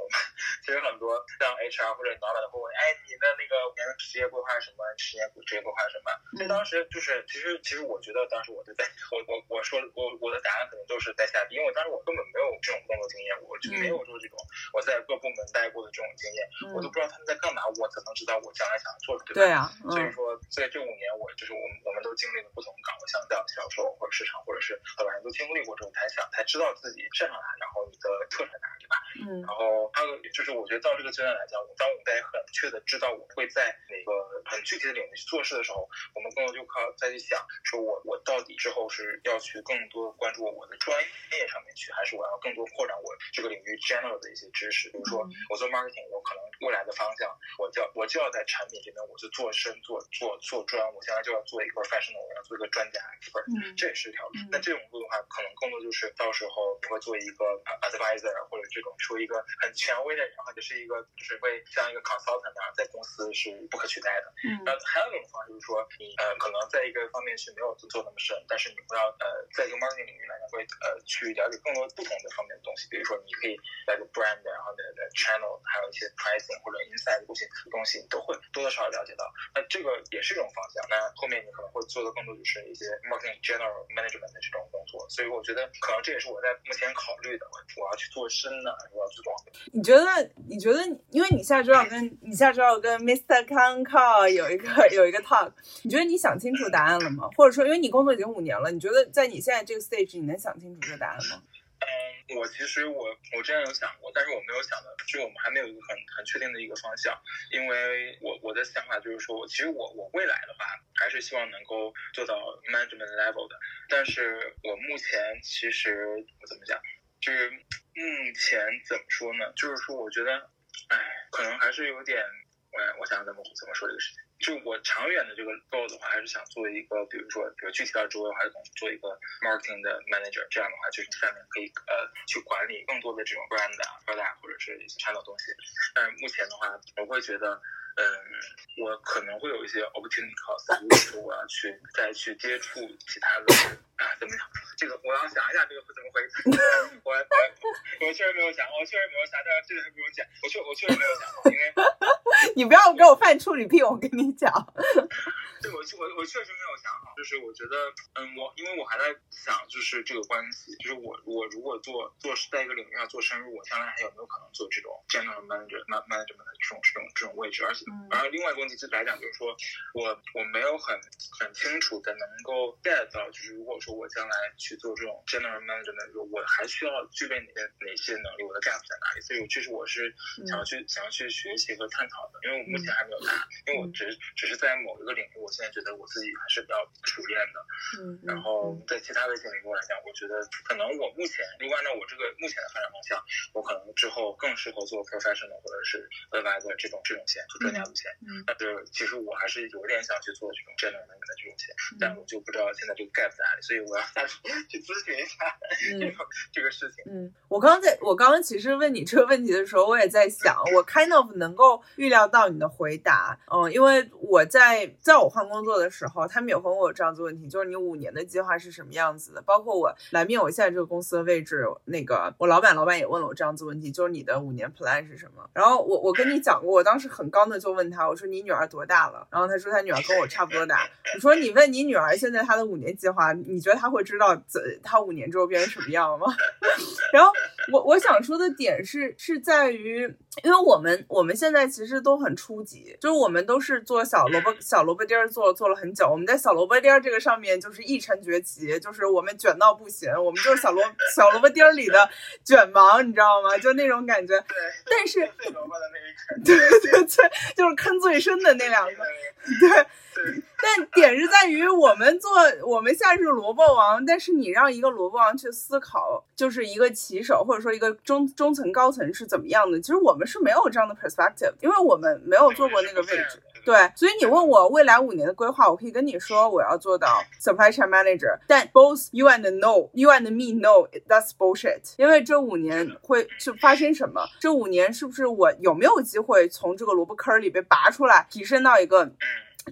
其实很多像 HR 或者老板会问，哎，你的那个年职业规划是什么？十年职业规划是什么？所以当时就是，其实其实我觉得当时我就在，我我我说我我的答案可能都是在下，因为我当时我根本没有这种工作经验，我就没有说这种我在各部门待过的这种经验，我都不知道他们在干嘛，我怎能知道我将来想要做什么？对啊，所以说在这五年，我就是我们我们都经历了不同岗位，像叫销售或者市场或者是老板都经。历过之后才想才知道自己擅长哪，然后你的特长哪，对吧？嗯。然后还有就是，我觉得到这个阶段来讲，当我们在很确的知道我会在哪个很具体的领域去做事的时候，我们更多就靠再去想，说我我到底之后是要去更多关注我的专业上面去，还是我要更多扩展我这个领域 general 的一些知识？比如说我做 marketing，我可能未来的方向，我就要我就要在产品这边，我就做深做做做专，我现在就要做一个 professional，我要做一个专家 expert，这也是一条路。那这种路的话，可能更多就是到时候你会做一个 advisor 或者这种说一个很权威的人，或者是一个就是会像一个 consultant 那样在公司是不可取代的。嗯，那还有一种方式就是说，你呃可能在一个方面是没有做那么深，但是你会要呃在一个 marketing 领域来讲会呃去了解更多不同的方面的东西，比如说你可以在个 brand，然后的的 channel，还有一些 pricing 或者 inside 的东西东西你都会多多少少了解到。那这个也是一种方向。那后面你可能会做的更多就是一些 marketing general management 的这种工作。所以我觉得可能这也是我在目前考虑的，我要去做深的，我要去做？你觉得？你觉得？因为你下周要跟你下周要跟 Mr. Kang Kao 有一个有一个 talk，你觉得你想清楚答案了吗？或者说，因为你工作已经五年了，你觉得在你现在这个 stage，你能想清楚这个答案吗？嗯，我其实我我之前有想过，但是我没有想的，就我们还没有一个很很确定的一个方向。因为我我的想法就是说，其实我我未来的话，还是希望能够做到 management level 的。但是我目前其实我怎么讲，是目前怎么说呢？就是说，我觉得，哎，可能还是有点，我我想怎么怎么说这个事情。就我长远的这个 goal 的话，还是想做一个，比如说，比如具体到职位，还是想做一个 marketing 的 manager。这样的话，就是下面可以呃去管理更多的这种 brand 啊、product 或者是一些 channel 东西。但是目前的话，我会觉得，嗯，我可能会有一些 opportunity cost，如果说我要去再去接触其他的，怎么样？这个我要想一下这个会怎么回事。我我我确实没有想，我确实没有想，但是这个还不用讲，我确我确实没有想，因为 你不要给我犯处女癖，我跟你讲。对，我我我确实没有想好，就是我觉得，嗯，我因为我还在想，就是这个关系，就是我我如果做做在一个领域上做深入，我将来还有没有可能做这种 general manager man management 的这种这种这种位置？而且，然后另外一个问题就来讲，就是说我我没有很很清楚的能够 get 到，就是如果说我将来去做这种 general management 的时候，我还需要具备哪些哪些能力？我的 gap 在哪里？所以，这是我是想要去想要去学习和探讨的，因为我目前还没有答案，因为我只是只是在某一个领域，我现在觉得我自己还是比较熟练的。嗯，然后在其他的一些领域来讲，我觉得可能我目前，如果按照我这个目前的发展方向，我可能之后更适合做 professional 或者是 advisor 这种这种线，就专家路线。嗯，但是其实我还是有点想去做这种 general management 的这种线，但我就不知道现在这个 gap 在哪里，所以我要下去去咨询一下 这个这个事情。嗯，我刚刚在我刚刚其实问你这个问题的时候，我也在想，我 kind of 能够预料到你的回答。嗯，因为我在在我换工作的时候，他们也问我这样子问题，就是你五年的计划是什么样子的？包括我来面我现在这个公司的位置，那个我老板老板也问了我这样子问题，就是你的五年 plan 是什么？然后我我跟你讲过，我当时很刚的就问他，我说你女儿多大了？然后他说他女儿跟我差不多大。我说你问你女儿现在她的五年计划，你觉得他会知道怎他五年之后变成什么样吗？然后我我想说的点是是在于，因为我们我们现在其实都很初级，就是我们都是做小萝卜小萝卜丁儿做做了很久，我们在小萝卜丁儿这个上面就是一成崛起，就是我们卷到不行，我们就是小萝小萝卜丁儿里的卷王，你知道吗？就那种感觉。对，但是 最萝卜的那一，对对对，就是坑最深的那两个。对对。但点是在于我们做，我们现在是萝卜王，但是你让一个萝卜王去思考，就是一个骑手或者说一个中中层高层是怎么样的，其实我们是没有这样的 perspective，因为我们没有做过那个位置。对，所以你问我未来五年的规划，我可以跟你说我要做到 supply chain manager，但 both you and know you and me know that's bullshit，因为这五年会是发生什么？这五年是不是我有没有机会从这个萝卜坑里被拔出来，提升到一个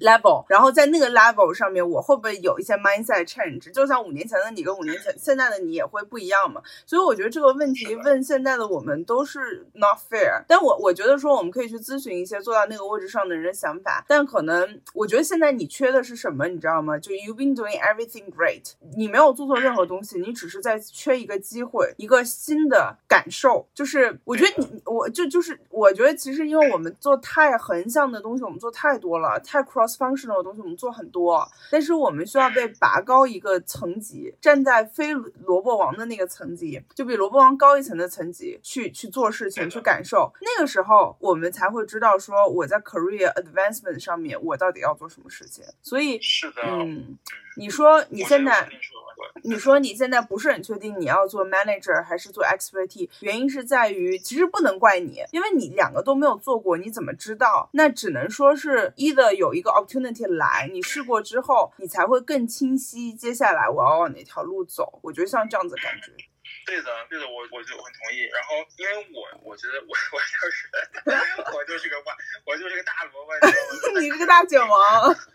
？level，然后在那个 level 上面，我会不会有一些 mindset change？就像五年前的你跟五年前现在的你也会不一样嘛？所以我觉得这个问题问现在的我们都是 not fair。但我我觉得说我们可以去咨询一些坐到那个位置上的人的想法，但可能我觉得现在你缺的是什么，你知道吗？就 you've been doing everything great，你没有做错任何东西，你只是在缺一个机会，一个新的感受。就是我觉得你，我就就是我觉得其实因为我们做太横向的东西，我们做太多了，太 cross。Cross functional 的东西我们做很多，但是我们需要被拔高一个层级，站在非萝卜王的那个层级，就比萝卜王高一层的层级去去做事情，去感受。那个时候我们才会知道说我在 career advancement 上面我到底要做什么事情。所以是的，嗯，你说你现在。你说你现在不是很确定你要做 manager 还是做 expert，原因是在于其实不能怪你，因为你两个都没有做过，你怎么知道？那只能说是 either 有一个 opportunity 来，你试过之后，你才会更清晰接下来我要往哪条路走。我觉得像这样子感觉。对的，对的，我我就很同意。然后因为我我觉得我我就是 我就是个外我就是个大萝卜，你 是个大卷王，就是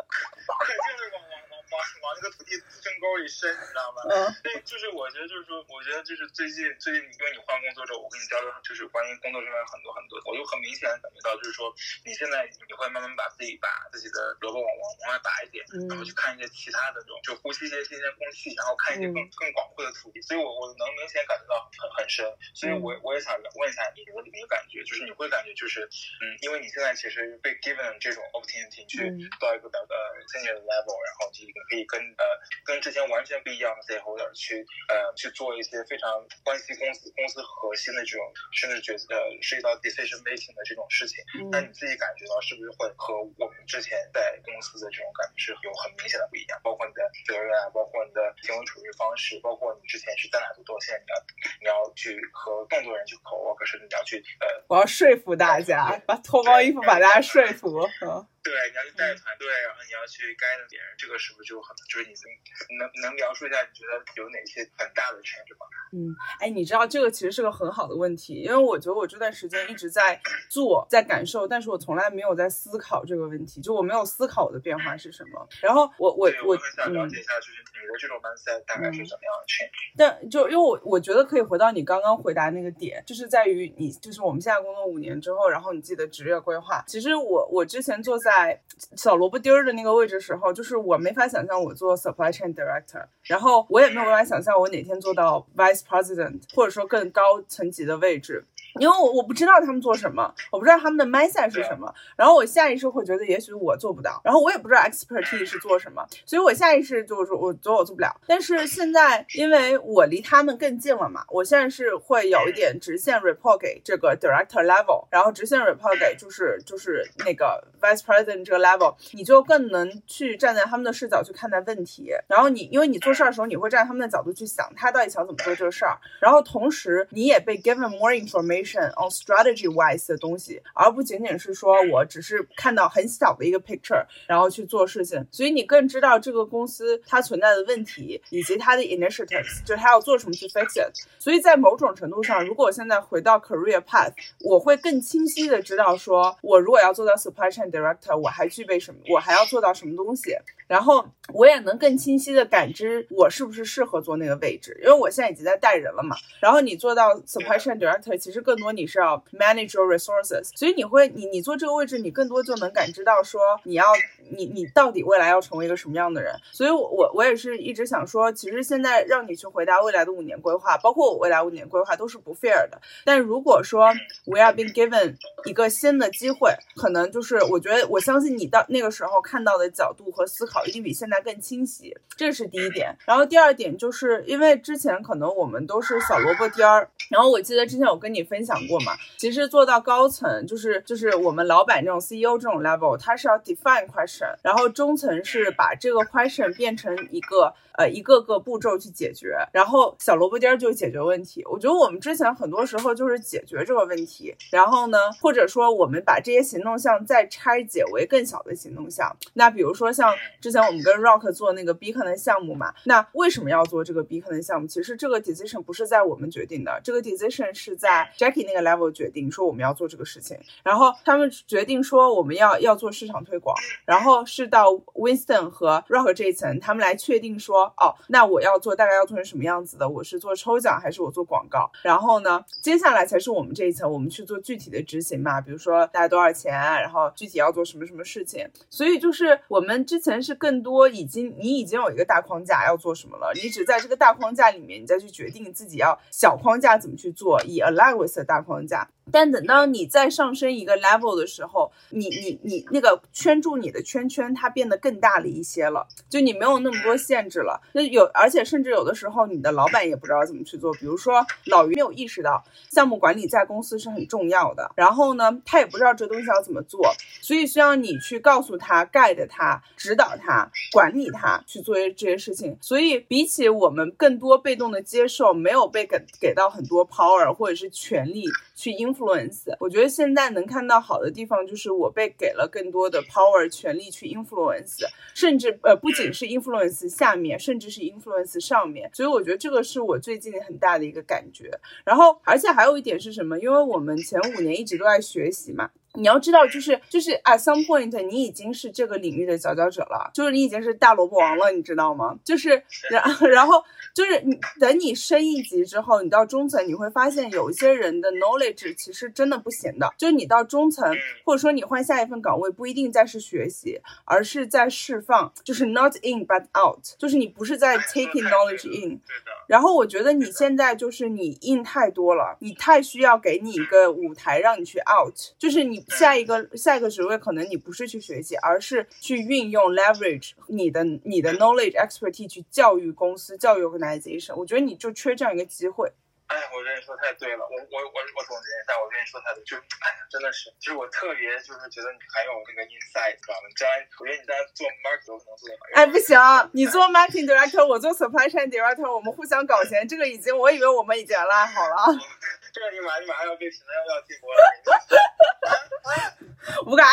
往往往往往那个土地深沟里深，你知道吗？嗯。对，就是我觉得就是说，我觉得就是最近最近因为你换工作之后，我跟你交流就是关于工作上面很多很多，我就很明显感觉到就是说，你现在你会慢慢把自己把自己的萝卜往往往外拔一点，然后去看一些其他的这种，就呼吸一些新鲜空气，然后看一些更更广阔的土地。所以我我能明显。感觉到很很深，所以我我也想问一下你的你的感觉，就是你会感觉就是，嗯，因为你现在其实被 given 这种 opportunity 去到一个比较呃 senior level，然后就可以跟呃跟之前完全不一样的 stakeholder 去呃去做一些非常关系公司公司核心的这种，甚至觉呃涉及到 decision making 的这种事情，那你自己感觉到是不是会和我们之前在公司的这种感觉是有很明显的不一样？包括你的责任啊，包括你的行为处事方式，包括你之前是在哪做多现在。你要去和更多人去口 work，是你要去呃，我要说服大家，把脱光衣服把大家说服。对，你要去带团队，然后你要去 guide 别人，这个是不是就很就是你能能能描述一下你觉得有哪些很大的 change 吗？嗯，哎，你知道这个其实是个很好的问题，因为我觉得我这段时间一直在做，在感受，但是我从来没有在思考这个问题，就我没有思考我的变化是什么。然后我我我很想了解一下，就是你的这种 mindset 大概是怎么样的 change？但就因为我我觉得可以回到你刚刚回答那个点，就是在于你就是我们现在工作五年之后，然后你自己的职业规划。其实我我之前坐在在小萝卜丁儿的那个位置时候，就是我没法想象我做 supply chain director，然后我也没有办法想象我哪天做到 vice president，或者说更高层级的位置。因为我我不知道他们做什么，我不知道他们的 mindset 是什么，然后我下意识会觉得也许我做不到，然后我也不知道 expertise 是做什么，所以我下意识就是说我觉得我做不了。但是现在因为我离他们更近了嘛，我现在是会有一点直线 report 给这个 director level，然后直线 report 给就是就是那个 vice president 这个 level，你就更能去站在他们的视角去看待问题，然后你因为你做事儿的时候你会站在他们的角度去想他到底想怎么做这个事儿，然后同时你也被 given more information。On strategy wise 的东西，而不仅仅是说我只是看到很小的一个 picture，然后去做事情。所以你更知道这个公司它存在的问题，以及它的 initiatives，就它要做什么去 fix it。所以在某种程度上，如果我现在回到 career path，我会更清晰的知道，说我如果要做到 supply chain director，我还具备什么，我还要做到什么东西。然后我也能更清晰的感知我是不是适合做那个位置，因为我现在已经在带人了嘛。然后你做到 supply chain director，其实更多你是要 manage your resources，所以你会你你做这个位置，你更多就能感知到说你要你你到底未来要成为一个什么样的人。所以，我我我也是一直想说，其实现在让你去回答未来的五年规划，包括我未来五年规划都是不 fair 的。但如果说 we are being given 一个新的机会，可能就是我觉得我相信你到那个时候看到的角度和思考。一定比现在更清晰，这是第一点。然后第二点就是因为之前可能我们都是小萝卜丁儿，然后我记得之前我跟你分分享过嘛，其实做到高层就是就是我们老板这种 CEO 这种 level，他是要 define question，然后中层是把这个 question 变成一个。呃，一个个步骤去解决，然后小萝卜丁儿就解决问题。我觉得我们之前很多时候就是解决这个问题，然后呢，或者说我们把这些行动项再拆解为更小的行动项。那比如说像之前我们跟 Rock 做那个 Beacon 的项目嘛，那为什么要做这个 Beacon 的项目？其实这个 decision 不是在我们决定的，这个 decision 是在 Jackie 那个 level 决定说我们要做这个事情，然后他们决定说我们要要做市场推广，然后是到 Winston 和 Rock 这一层，他们来确定说。哦，那我要做大概要做成什么样子的？我是做抽奖还是我做广告？然后呢，接下来才是我们这一层，我们去做具体的执行嘛。比如说大概多少钱，然后具体要做什么什么事情。所以就是我们之前是更多已经你已经有一个大框架要做什么了，你只在这个大框架里面，你再去决定自己要小框架怎么去做，以 align with 的大框架。但等到你再上升一个 level 的时候，你你你那个圈住你的圈圈，它变得更大了一些了，就你没有那么多限制了。那有，而且甚至有的时候，你的老板也不知道怎么去做。比如说，老于没有意识到项目管理在公司是很重要的，然后呢，他也不知道这东西要怎么做，所以需要你去告诉他、guide 他、指导他、管理他去做这些事情。所以，比起我们更多被动的接受，没有被给给到很多 power 或者是权利去 influence，我觉得现在能看到好的地方就是我被给了更多的 power 权力去 influence，甚至呃不仅是 influence 下面，甚至是 influence 上面。所以我觉得这个是我最近很大的一个感觉。然后，而且还有一点是什么？因为我们前五年一直都在学习嘛。你要知道，就是就是 at some point，你已经是这个领域的佼佼者了，就是你已经是大萝卜王了，你知道吗？就是然然后就是你等你升一级之后，你到中层，你会发现有一些人的 knowledge 其实真的不行的。就是你到中层，或者说你换下一份岗位，不一定再是学习，而是在释放，就是 not in but out，就是你不是在 taking knowledge in。然后我觉得你现在就是你 in 太多了，你太需要给你一个舞台让你去 out，就是你。下一个下一个职位，可能你不是去学习，而是去运用 leverage 你的你的 knowledge expertise 去教育公司、教育 organization。我觉得你就缺这样一个机会。哎，我跟你说太对了，我我我我总结一下，我跟你说太对，就哎呀，真的是，就是我特别就是觉得你很有那个 insight，知道吗？将来我觉得你在做 marketing 可能做的好。哎，不行，你做 marketing director，我做 supply chain director，我们互相搞钱，这个已经，我以为我们已经拉好了。这个你马你马上要被评论要进播了。不敢。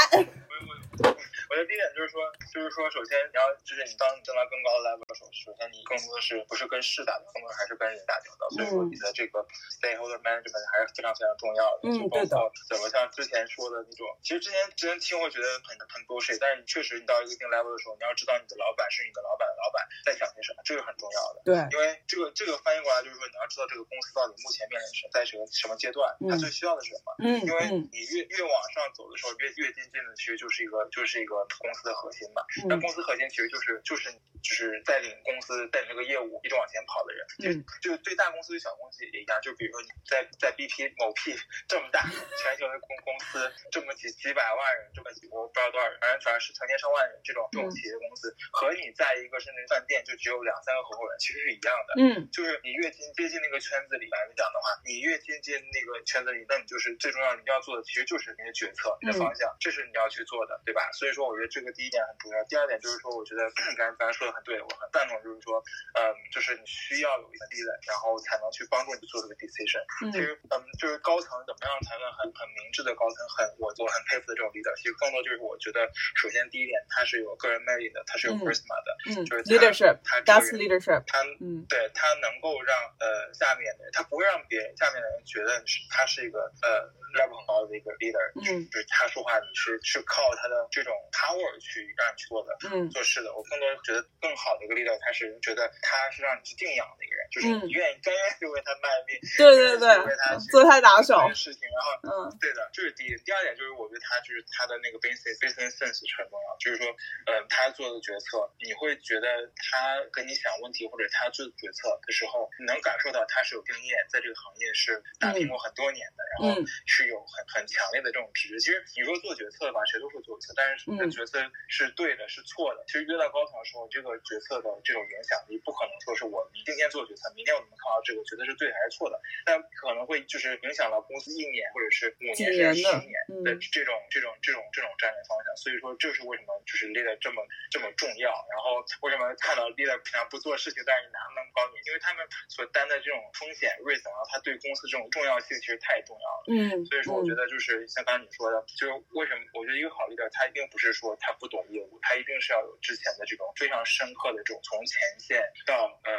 我觉得第一点就是说，就是说，首先你要，就是你当你登到更高的 level 的时候，首先你更多的是不是跟事打交道，更多还是跟人打交道。所以说你的这个 stakeholder management 还是非常非常重要的。就包括。怎么像之前说的那种，其实之前之前听会觉得很很 bullshit，但是你确实你到一定 level 的时候，你要知道你的老板是你的老板的老板在想些什么，这个很重要的。对。因为这个这个翻译过来就是说，你要知道这个公司到底目前面临什在什么什么阶段，它最需要的是什么。嗯。因为你越越往上走的时候，越越接近的其实就是一个就是一个公司的核心嘛。那公司核心其实就是就是就是带领公司带领这个业务一直往前跑的人。就就对大公司对小公司也一样。就比如说你在在 BP 某 P 这么大全球的公公司，这么几几百万人，这么几我不知道多少人，反正反正是成千上万人这种这种企业公司，和你在一个甚至饭店就只有两三个合伙人，其实是一样的。嗯。就是你越接接近那个圈子里来讲的话，你越接近那个圈子里，那你就是最重要你要做的其实就是你的决策、你的方向，这是你要去做的，对吧？所以说，我觉得这个第一点很重要。第二点就是说，我觉得 刚才刚才说的很对，我很赞同，就是说，嗯，就是你需要有一个 leader，然后才能去帮助你做这个 decision。其实，嗯，就是高层怎么样才能很很明智的高层，很我我很佩服的这种 leader。其实更多就是我觉得，首先第一点，他是有个人魅力的，他是有 charisma 的，嗯，就是 leadership，他 that's leadership，他，嗯，对他能够让呃下面的人，他不会让别人下面的人觉得是他是一个呃 level 很高的一个 leader，嗯，就是他说话你是是靠他的这种 power 去让你去做的，嗯，做事的。我更多觉得更好的一个 leader，他是觉得他是让你去敬仰的一个人，就是你愿意甘愿去为他卖命，对对对，为他做他打手事情，然后，嗯，对的，这是第一。第二点就是我觉得他就是他的那个 business business sense 是很重要，就是说，呃，他做的决策，你会觉得他跟你想问题或者他做决策的时候，你能感受到他是有经验，在这个行业是打拼过很多年的，然后是有很很强烈的这种直觉。其实你说做决策吧，谁都会做决策，但是的决策是对的，是错的。其实越到高层的时候，这个决策的这种影响力不可能说是我今天做决策，明天我能看到这个决策是对还是错的，但可能会就是影响到公司一年或者是五年甚至十年的这种这种这种这种战略方向。所以说，这是为什么就是 leader 这么这么重要。然后为什么看到 leader 平常不做事情，但是你拿那么高年，因为他们所担的这种风险 risk，然后他对公司这种重要性其实太重要了。嗯，所以说我觉得就是像刚才你说的，就是为什么我觉得一个好 leader 他一定不是说他不懂业务，他一定是要有之前的这种非常深刻的这种从前线到嗯。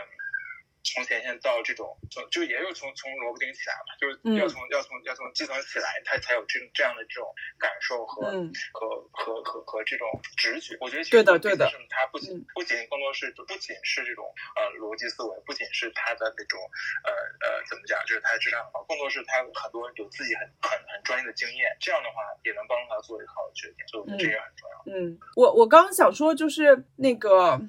从前线到这种，从就也有从从萝卜丁起来嘛，就是要从要从要从基层起来，他才有这这样的这种感受和和和和和这种直觉。我觉得对的对的，他不仅不仅更多是不仅是这种呃逻辑思维，不仅是他的那种呃呃怎么讲，就是他的智商很高，更多是他很多有自己很很很专业的经验，这样的话也能帮助他做一个好的决定，所以我觉得这也很重要。嗯，我我刚刚想说就是那个。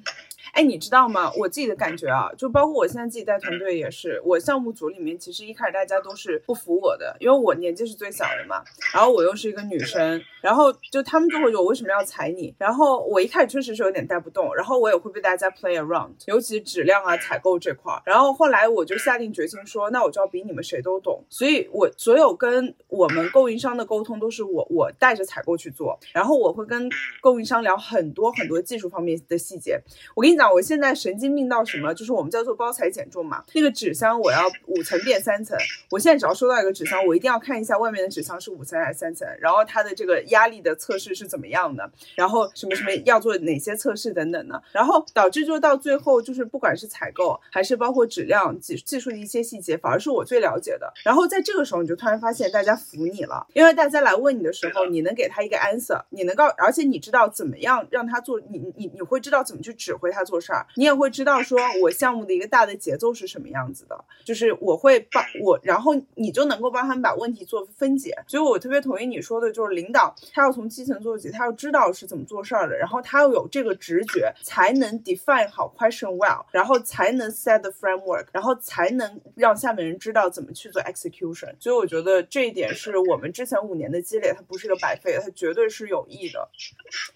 哎，你知道吗？我自己的感觉啊，就包括我现在自己带团队也是，我项目组里面其实一开始大家都是不服我的，因为我年纪是最小的嘛，然后我又是一个女生，然后就他们就会觉得我为什么要踩你？然后我一开始确实是有点带不动，然后我也会被大家 play around，尤其质量啊、采购这块儿。然后后来我就下定决心说，那我就要比你们谁都懂，所以我所有跟我们供应商的沟通都是我我带着采购去做，然后我会跟供应商聊很多很多技术方面的细节。我跟你讲，我现在神经病到什么？就是我们叫做包材减重嘛，那个纸箱我要五层变三层，我现在只要收到一个纸箱，我一定要看一下外面的纸箱是五层还是三层，然后它的这个压力的测试是怎么样的，然后什么什么要做哪些测试等等的，然后导致就到最后就是不管是采购还是包括质量技技术的一些细节，反而是我最了解的。然后在这个时候，你就突然发现大家服你了，因为大家来问你的时候，你能给他一个 answer，你能告，而且你知道怎么样让他做，你你你会知道怎么去指挥他他做事儿，你也会知道说我项目的一个大的节奏是什么样子的，就是我会帮我，然后你就能够帮他们把问题做分解。所以我特别同意你说的，就是领导他要从基层做起，他要知道是怎么做事儿的，然后他要有这个直觉，才能 define 好 question well，然后才能 set the framework，然后才能让下面人知道怎么去做 execution。所以我觉得这一点是我们之前五年的积累，它不是个白费的，它绝对是有益的。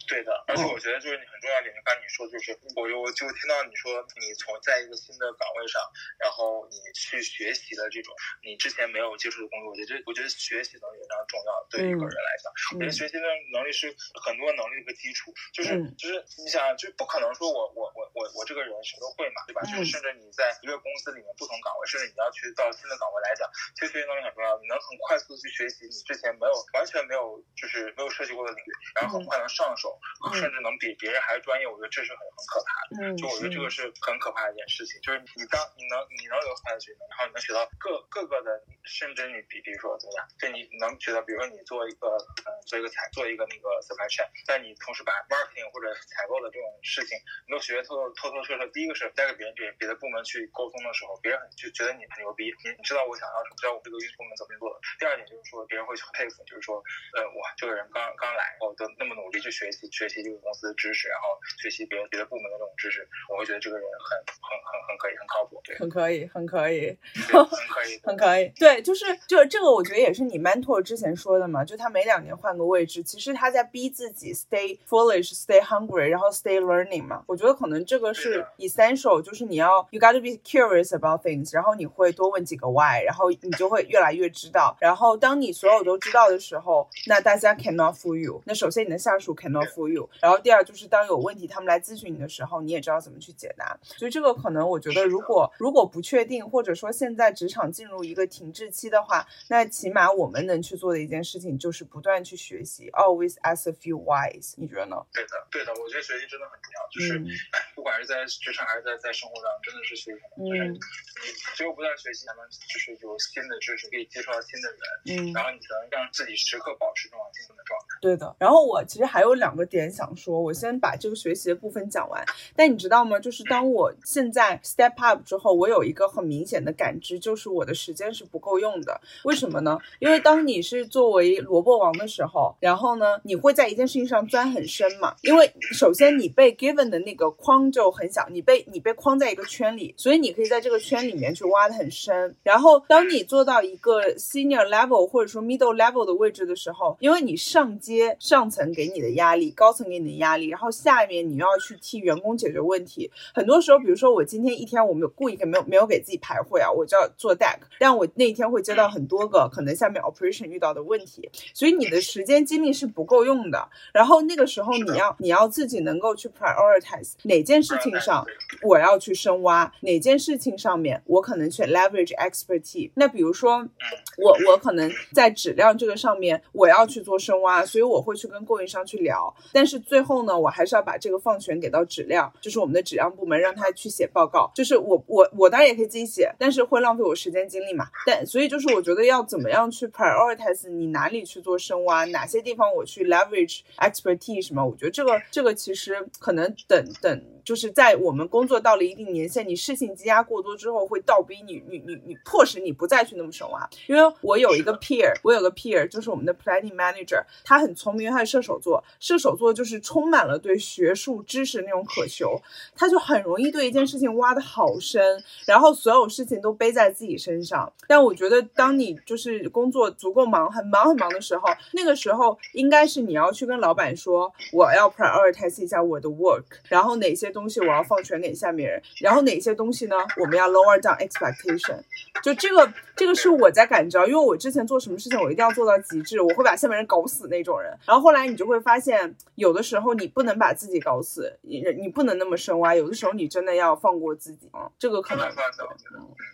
对的，而且我觉得就是你很重要一点，就刚你说，就是我我就听到你说你从在一个新的岗位上，然后你去学习的这种你之前没有接触的工作，我觉得我觉得学习能力非常重要，对一个人来讲，我觉得学习的能力是很多能力的基础，就是就是你想，就不可能说我我我我我这个人什么都会嘛，对吧？就是甚至你在一个公司里面不同岗位，甚至你要去到新的岗位来讲，其实学习能力很重要，你能很快速的去学习你之前没有完全没有就是没有涉及过的领域，然后很快能上手，甚至能比别人还专业，我觉得这是很很可怕的。就我觉得这个是很可怕的一件事情，就是你当你能你能有快的学能，然后你能学到各各个的，甚至你比比如说怎么样，就你能学到，比如说你做一个呃做一个采做一个那个 supply chain，但你同时把 marketing 或者采购的这种事情你都学透透透彻彻。第一个是带给别人别别的部门去沟通的时候，别人就觉得你很牛逼，你你知道我想要什么，知道我这个运输部门怎么做的。第二点就是说，别人会佩服，就是说，呃，哇，这个人刚刚来，然后都那么努力去学习学习这个公司的知识，然后学习别别的部门的这种知识，我会觉得这个人很很很很可以，很靠谱，对，很可以，很可以，很可以，很可以。对，就是就这个，我觉得也是你 mentor 之前说的嘛，就他每两年换个位置，其实他在逼自己 stay foolish，stay hungry，然后 stay learning 嘛。我觉得可能这个是 essential，就是你要 you got to be curious about things，然后你会多问几个 why，然后你就会越来越知道。然后当你所有都知道的时候，那大家 cannot fool you。那首先你的下属 cannot fool you，然后第二就是当有问题他们来咨询你的时候，你也知道怎么去解答。所以这个可能我觉得，如果如果不确定，或者说现在职场进入一个停滞期的话，那起码我们能去做的一件事情就是不断去学习，always ask a few whys。你觉得呢？对的，对的，我觉得学习真的很重要，就是哎，不管是在职场还是在在生活上，真的是学习，就是你只有不断学习，才能就是有新的知识，可以接触到新的人，嗯，然后你才能让自己时刻保持这种进步的状态。对的。然后我其实还有两个点想说，我先把这个学习的部分讲完。但你知道吗？就是当我现在 step up 之后，我有一个很明显的感知，就是我的时间是不够用的。为什么呢？因为当你是作为萝卜王的时候，然后呢，你会在一件事情上钻很深嘛？因为首先你被 given 的那个框就很小，你被你被框在一个圈里，所以你可以在这个圈里面去挖的很深。然后当你做到一个 senior level 或者说 middle level 的位置的时候，因为你上阶上层给你的压力，高层给你的压力，然后下面你要去替员工解决问题。很多时候，比如说我今天一天我没有故意没有没有给自己排会啊，我就要做 deck，但我那一天会接到很多个可能下面 operation 遇到的问题，所以你的时间精力是不够用的。然后那个时候你要你要自己能够去 prioritize 哪件事情上我要去深挖，哪件事情上面我可能去 leverage expertise。那比如说我我可能在质量这个上面我要去做深挖，所以所以我会去跟供应商去聊。但是最后呢，我还是要把这个放权给到质量，就是我们的质量部门，让他去写报告。就是我我我当然也可以自己写，但是会浪费我时间精力嘛。但所以就是我觉得要怎么样去 prioritize 你哪里去做深挖，哪些地方我去 leverage expertise 什么？我觉得这个这个其实可能等等。就是在我们工作到了一定年限，你事情积压过多之后，会倒逼你，你你你迫使你不再去那么深挖。因为我有一个 peer，我有个 peer，就是我们的 planning manager，他很聪明，他是射手座。射手座就是充满了对学术知识那种渴求，他就很容易对一件事情挖的好深，然后所有事情都背在自己身上。但我觉得，当你就是工作足够忙、很忙很忙的时候，那个时候应该是你要去跟老板说，我要 prioritize 一下我的 work，然后哪些东西我要放权给下面人，然后哪些东西呢，我们要 lower down expectation。就这个，这个是我在感召，因为我之前做什么事情，我一定要做到极致，我会把下面人搞死那种人。然后后来你就会发现，有的时候你不能把自己搞死，你你不能那么深挖，有的时候你真的要放过自己啊，这个可能。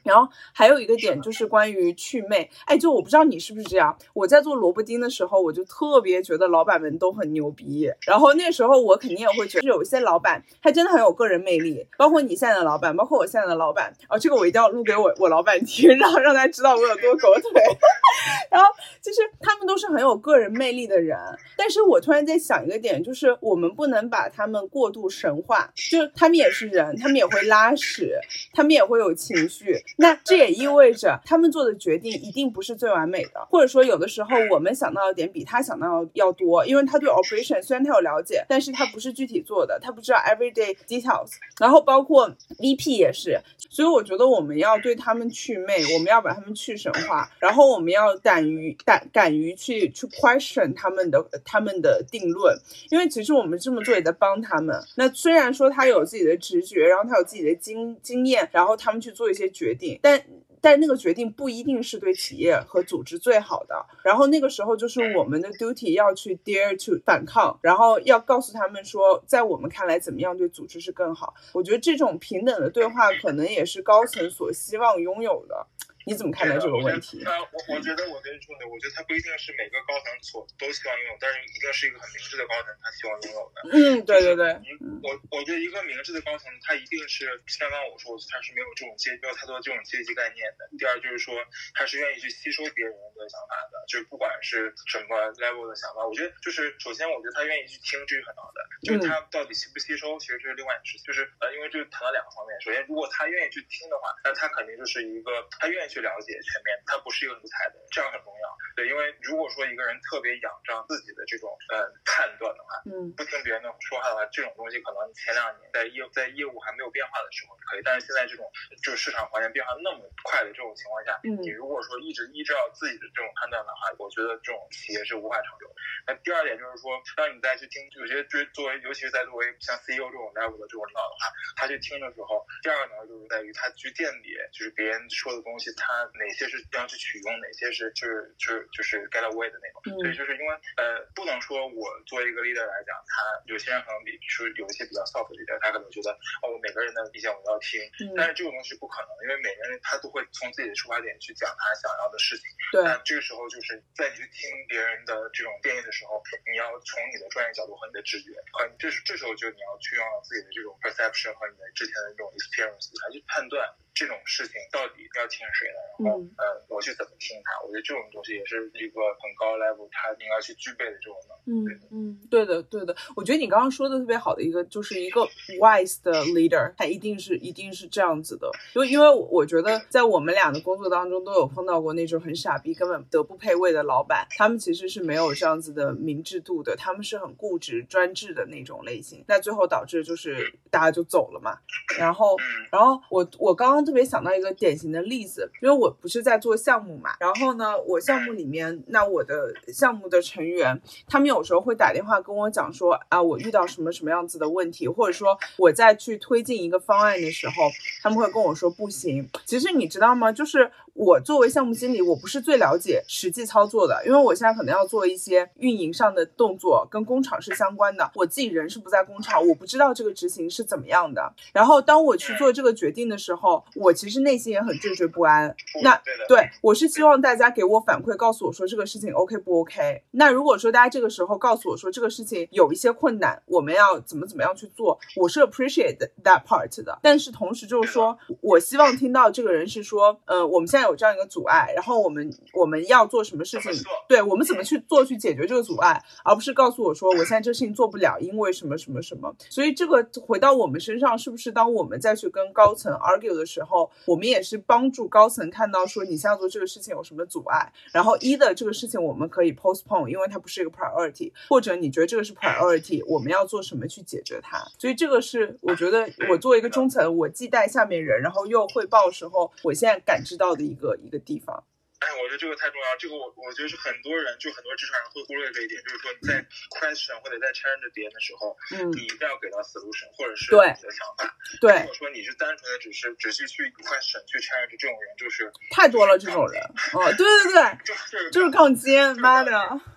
然后还有一个点就是关于祛魅，哎，就我不知道你是不是这样，我在做萝卜丁的时候，我就特别觉得老板们都很牛逼。然后那时候我肯定也会觉得，有一些老板他真的很有个人魅力，包括你现在的老板，包括我现在的老板。哦，这个我一定要录给我 我老板听，然后让他知道我有多狗腿。然后就是他们都是很有个人魅力的人，但是我突然在想一个点，就是我们不能把他们过度神化，就他们也是人，他们也会拉屎，他们也会有情绪。那这也意味着他们做的决定一定不是最完美的，或者说有的时候我们想到的点比他想到要多，因为他对 operation 虽然他有了解，但是他不是具体做的，他不知道 every day details，。然后包括 VP 也是，所以我觉得我们要对他们去魅，我们要把他们去神化，然后我们要敢于敢敢于去去 question 他们的他们的定论，因为其实我们这么做也在帮他们。那虽然说他有自己的直觉，然后他有自己的经经验，然后他们去做一些决定，但。但那个决定不一定是对企业和组织最好的。然后那个时候就是我们的 duty 要去 dare to 反抗，然后要告诉他们说，在我们看来怎么样对组织是更好。我觉得这种平等的对话可能也是高层所希望拥有的。你怎么看待这个问题？那我我觉得我跟你说的，我觉得它不一定是每个高层所都希望拥有，但是一定是一个很明智的高层他希望拥有的。嗯，对对对。我我觉得一个明智的高层，他一定是像刚刚我说，他是没有这种阶没有太多这种阶级概念的。第二就是说，他是愿意去吸收别人的想法的，就是不管是什么 level 的想法，我觉得就是首先我觉得他愿意去听，这是很好的。就是他到底吸不吸收，其实这是另外一件事情。就是呃，因为这谈到两个方面，首先如果他愿意去听的话，那他肯定就是一个他愿意去。了解全面，他不是一个独裁的，这样很重要。对，因为如果说一个人特别仰仗自己的这种呃判断的话，嗯，不听别人的说话的话，这种东西可能前两年在业在业务还没有变化的时候可以，但是现在这种就是市场环境变化那么快的这种情况下，嗯，你如果说一直依照自己的这种判断的话，我觉得这种企业是无法长久。那第二点就是说，当你再去听有些追作为，尤其是在作为像 CEO 这种 level 的这种领导的话，他去听的时候，第二个呢就是在于他去鉴别，就是别人说的东西，他哪些是要去取用，哪些是就是就是就是 get away 的那种。所以就是因为呃，不能说我作为一个 leader 来讲，他有些人可能比说有一些比较 soft 的 leader，他可能觉得哦，每个人的意见我都要听，但是这种东西不可能，因为每个人他都会从自己的出发点去讲他想要的事情。对，那这个时候就是在你去听别人的这种建议的时候，你要从你的专业角度和你的直觉，和这是这时候就你要去用自己的这种 perception 和你的之前的这种 experience 来去判断。这种事情到底要听谁的？然后，呃，我去怎么听他？我觉得这种东西也是一个很高 level，他应该去具备的这种能力。嗯嗯，对的对的。我觉得你刚刚说的特别好的一个，就是一个 wise 的 leader，他一定是一定是这样子的。因为因为我觉得在我们俩的工作当中都有碰到过那种很傻逼、根本德不配位的老板，他们其实是没有这样子的明智度的，他们是很固执专制的那种类型。那最后导致就是大家就走了嘛。然后然后我我刚刚。特别想到一个典型的例子，因为我不是在做项目嘛，然后呢，我项目里面，那我的项目的成员，他们有时候会打电话跟我讲说，啊，我遇到什么什么样子的问题，或者说我在去推进一个方案的时候，他们会跟我说不行。其实你知道吗？就是我作为项目经理，我不是最了解实际操作的，因为我现在可能要做一些运营上的动作，跟工厂是相关的，我自己人是不在工厂，我不知道这个执行是怎么样的。然后当我去做这个决定的时候，我其实内心也很惴惴不安。那对我是希望大家给我反馈，告诉我说这个事情 OK 不 OK。那如果说大家这个时候告诉我说这个事情有一些困难，我们要怎么怎么样去做，我是 appreciate that part 的。但是同时就是说我希望听到这个人是说，呃，我们现在有这样一个阻碍，然后我们我们要做什么事情？对我们怎么去做去解决这个阻碍，而不是告诉我说我现在这事情做不了，因为什么什么什么。所以这个回到我们身上，是不是当我们再去跟高层 argue 的时候？候，我们也是帮助高层能看到说你现在做这个事情有什么阻碍，然后一的这个事情我们可以 postpone，因为它不是一个 priority，或者你觉得这个是 priority，我们要做什么去解决它。所以这个是我觉得我作为一个中层，我既带下面人，然后又汇报时候，我现在感知到的一个一个地方。哎，我觉得这个太重要，这个我我觉得是很多人，就很多职场人会忽略这一点，就是说你在 question 或者在 challenge 别人的时候，嗯，你一定要给到 solution 或者是对你的想法。对如果说你是单纯的只是只是去 question 去 challenge 这种人，就是太多了这种人。哦，对对对，就是就是杠精，妈的，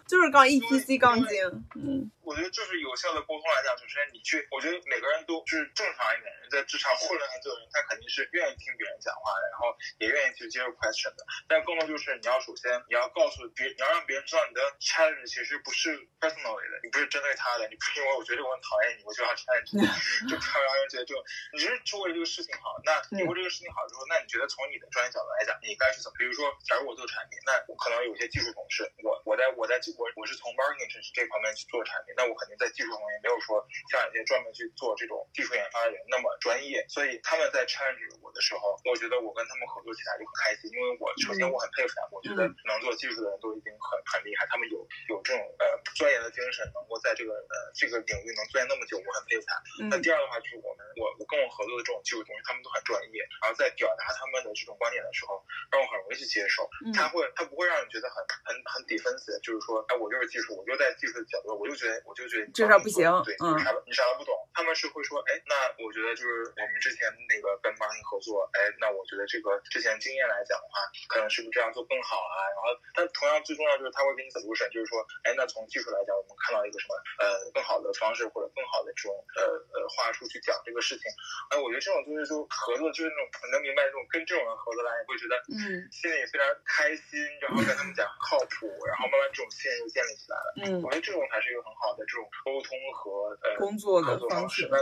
就是杠 ETC 杠精。嗯，我觉得就是有效的沟通来讲，首先你去，我觉得每个人都就是正常一点人，在职场混了很久的人，他肯定是愿意听别人讲话的，然后也愿意去接受 question 的。但更多就是你要首先你要告诉别，你要让别人知道你的 challenge 其实不是 personally 的，你不是针对他的，你不是因为我觉得我很讨厌你，我就要 challenge 你，就不要让人觉得就你是是为了这个事情好。那你为这个事情好之后，那你觉得从你的专业角度来讲，你该去怎么？比如说，假如我做产品，那我可能有些技术同事，我我在我在我我是从 marketing 这这方面去做产品，那我肯定在技术方面没有说像一些专门去做这种技术研发的人那么专业，所以他们在 challenge 我的时候，我觉得我跟他们合作起来就很开心，因为我首先我很佩我觉得能做技术的人都已经很很厉害，他们有有这种呃钻研的精神，能够在这个呃这个领域能钻研那么久，我很佩服他。那第二的话就是我们我我跟我合作的这种技术同学，他们都很专业，然后在表达他们的这种观点的时候，让我很容易去接受。他会他不会让你觉得很很很 defensive，就是说，哎，我就是技术，我就在技术的角度，我就觉得我就觉得这事不行，对，你啥你啥都不懂。他们是会说，哎，那我觉得就是我们之前那个跟 marketing 合作，哎，那我觉得这个之前经验来讲的话，可能是不是这样做更好啊？然后，但同样最重要就是他会给你走路神就是说，哎，那从技术来讲，我们看到一个什么呃更好的方式或者更好的这种呃呃话术去讲这个事情。哎，我觉得这种就是说合作就是那种能明白这种跟这种人合作来，你会觉得嗯心里非常开心，然后跟他们讲靠谱，然后慢慢这种信任就建立起来了。嗯，我觉得这种才是一个很好的这种沟通和呃工作的合作方式。那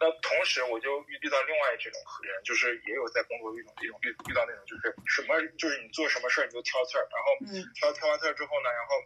那同时我就遇遇到另外这种人，就是也有在工作一种一种遇遇到那种就是什么就是你做什么事儿你就挑刺儿，然后挑挑完刺儿之后呢，然后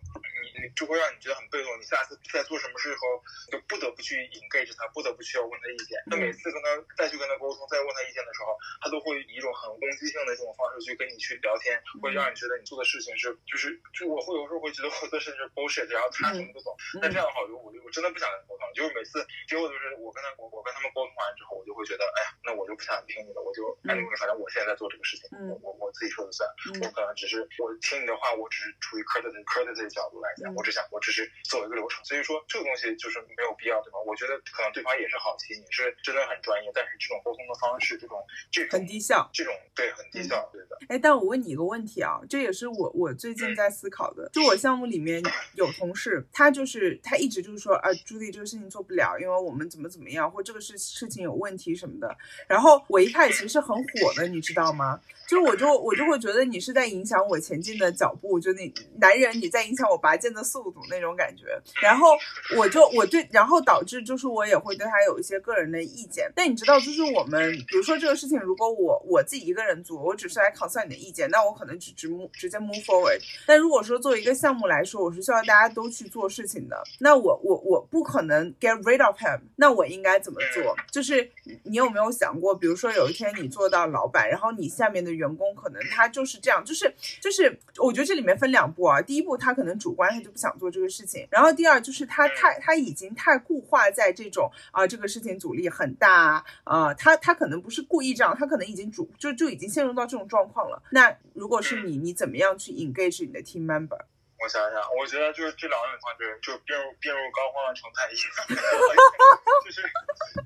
你你就会让你觉得很被动，你下次在做什么事以后就不得不去 engage 他，不得不去要问他意见。那每次跟他再去跟他沟通，再问他意见的时候，他都会以一种很攻击性的这种方式去跟你去聊天，会让你觉得你做的事情是就是就我会有时候会觉得我做事情是 bullshit，然后他什么都懂。那这样的话，我就我就我真的不想跟他沟通，就是每次结果就是我跟他我我跟他们沟通完之后，我就会觉得哎呀，那我就不想听你的，我就哎反正我现在在做这个事情，我我我自己说了算，我可能只是我听你的话，我只是出于 courtesy courtesy 的角度来讲，我只想我只是走一个流程，所以说这个东西就是没有必要，对吧？我觉得可能对方也是好奇，你是真的很专业，但是这种沟通的方式，这种这种很低效，这种对很低效，对的。哎，但我问你一个问题啊，这也是我我最近在思考的，就我项目里面有同事，他就是他一直就是说啊，朱莉这个事情做不了，因为我们怎么怎么样，或这个事事情有问题什么的。然后我一开始其实是很火的，你知道吗？就我就我就会觉得你是在影响我前进的脚步，就那男人你在影响我拔剑的速度那种感觉。然后我就我对，然后导致就是我也会对他有一些个人的意见。但你知道，就是我们比如说这个事情，如果我我自己一个人做，我只是来 concern 你的意见，那我可能只直目直接 move forward。但如果说作为一个项目来说，我是需要大家都去做事情的，那我我我不可能 get rid of him，那我应该怎么做？就是你有没有想过，比如说有一天你做到老板，然后你下面的员工可能他就是这样，就是就是，我觉得这里面分两步啊。第一步，他可能主观他就不想做这个事情，然后第二就是他太他已经太固化在这种啊这个事情阻力很大啊，他他可能不是故意这样，他可能已经主就就已经陷入到这种状况了。那如果是你，你怎么样去 engage 你的 team member？我想想，我觉得就是这两种方式，就是就病入病入膏肓的成太医，就是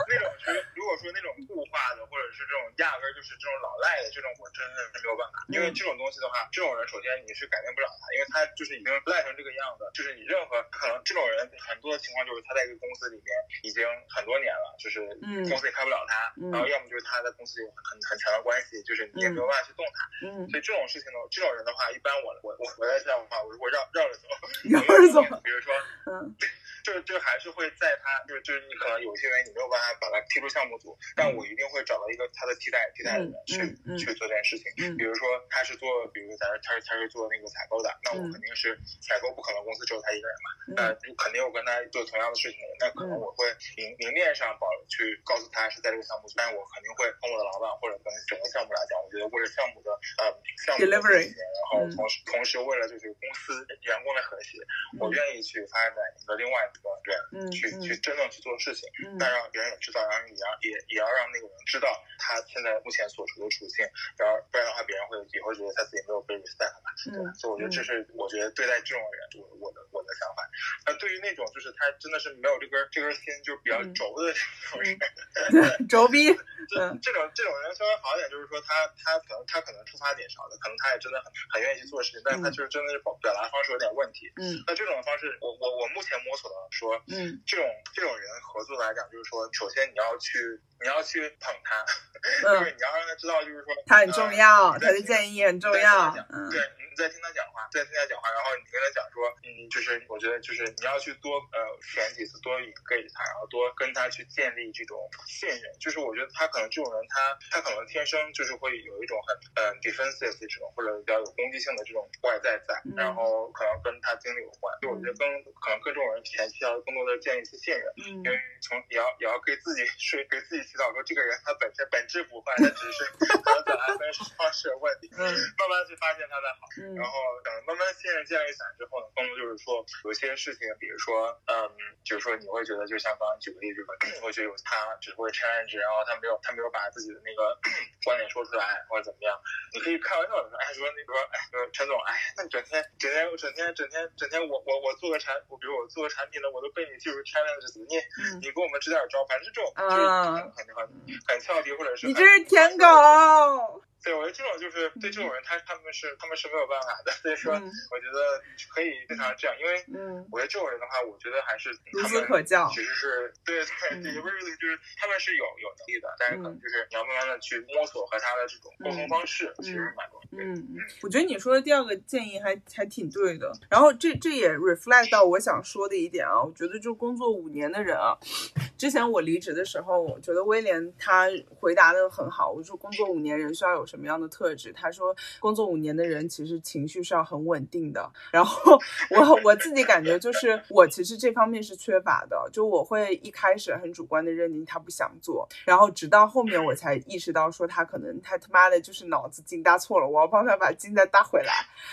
那种是如果说那种固化的，或者是这种压根儿就是这种老赖的这种，我真的是没有办法。因为这种东西的话，这种人首先你是改变不了他，因为他就是已经赖成这个样子，就是你任何可能这种人很多的情况就是他在一个公司里面已经很多年了，就是公司也开不了他，然后要么就是他在公司有很很强的关系，就是你也没有办法去动他。嗯，所以这种事情呢，这种人的话，一般我我我我在这样的话，我如果绕绕着走，绕着走，比如说，嗯，就是就还是会在他就是就是你可能有些人你没有办法把他踢出项目组，但我一定会找到一个他的替代替代的人去去做这件事情。比如说他是做，比如他他是他是做那个采购的，那我肯定是采购不可能公司只有他一个人嘛，那肯定我跟他做同样的事情，那可能我会明明面上保去告诉他是在这个项目，但我肯定会跟我的老板或者跟整个项目来讲，我觉得为了项目的呃项目的然后同时同时为了就是公司员工的和谐，我愿意去发展一个另外一个人去去真正去做事情，那让别人也知道，然后也要也也要让那个人知道他现在目前所处的处境，然后不然的话别人会也会觉得他自己没有被 respect 嘛，对吧？所以我觉得这是我觉得对待这种人，我我的我的想法。那对于那种就是他真的是没有这根这根心，就是比较轴的这种人，轴逼。这这种这种人稍微好一点，就是说他他可能他可能出发点少的，可能他也真的很很愿意去做事情，但是他就是真的是表表达方式有点问题。嗯，那这种方式，我我我目前摸索到说，嗯，这种这种人合作来讲，就是说，首先你要去你要去捧他，就是你要让他知道，就是说他很重要，他的建议很重要。嗯，对，你在听他讲话，在听他讲话，然后你跟他讲说，嗯，就是我觉得就是你要去多呃选几次多 engage 他，然后多跟他去建立这种信任。就是我觉得他可能这种人，他他可能天生就是会有一种很嗯 defensive 这种或者比较有攻击性的这种外在在，然后可能跟他经历有关。就我觉得跟可能跟这种人前期要更多的建立一些信任，因为从也要也要给自己说给自己祈祷说这个人他本身本质不坏，他只是可能表达方式有问题，慢慢去发现他的好，然后等慢慢信任建立起来之后呢，更多就是说有些事情，比如说嗯，就是说你会觉得就像刚刚举个例子吧，你 会觉得有他只会 change。然后他没有，他没有把自己的那个 观点说出来，或者怎么样？你可以开玩笑的说，哎，说那个，哎，陈总，哎，那你整天整天整天整天整天，我我我做个产，我比如我做个产品呢，我都被你技术 challenge 你你给我们支点招，反正这种就是很很很俏皮，或者是你这是舔狗。对，我觉得这种就是对这种人，他他们是他们是没有办法的。所以说，我觉得可以经常这样，因为我觉得这种人的话，我觉得还是孺子可教。其实是对对对，也不是就是他们是有有能力的，但是可能就是你要慢慢的去摸索和他的这种沟通方式，其实蛮重要。嗯嗯，我觉得你说的第二个建议还还挺对的。然后这这也 reflect 到我想说的一点啊，我觉得就工作五年的人啊，之前我离职的时候，我觉得威廉他回答的很好，我说工作五年人需要有。什么样的特质？他说，工作五年的人其实情绪是要很稳定的。然后我 我自己感觉就是，我其实这方面是缺乏的。就我会一开始很主观的认定他不想做，然后直到后面我才意识到说他可能他他妈的就是脑子筋搭错了，我要帮他把筋再搭回来。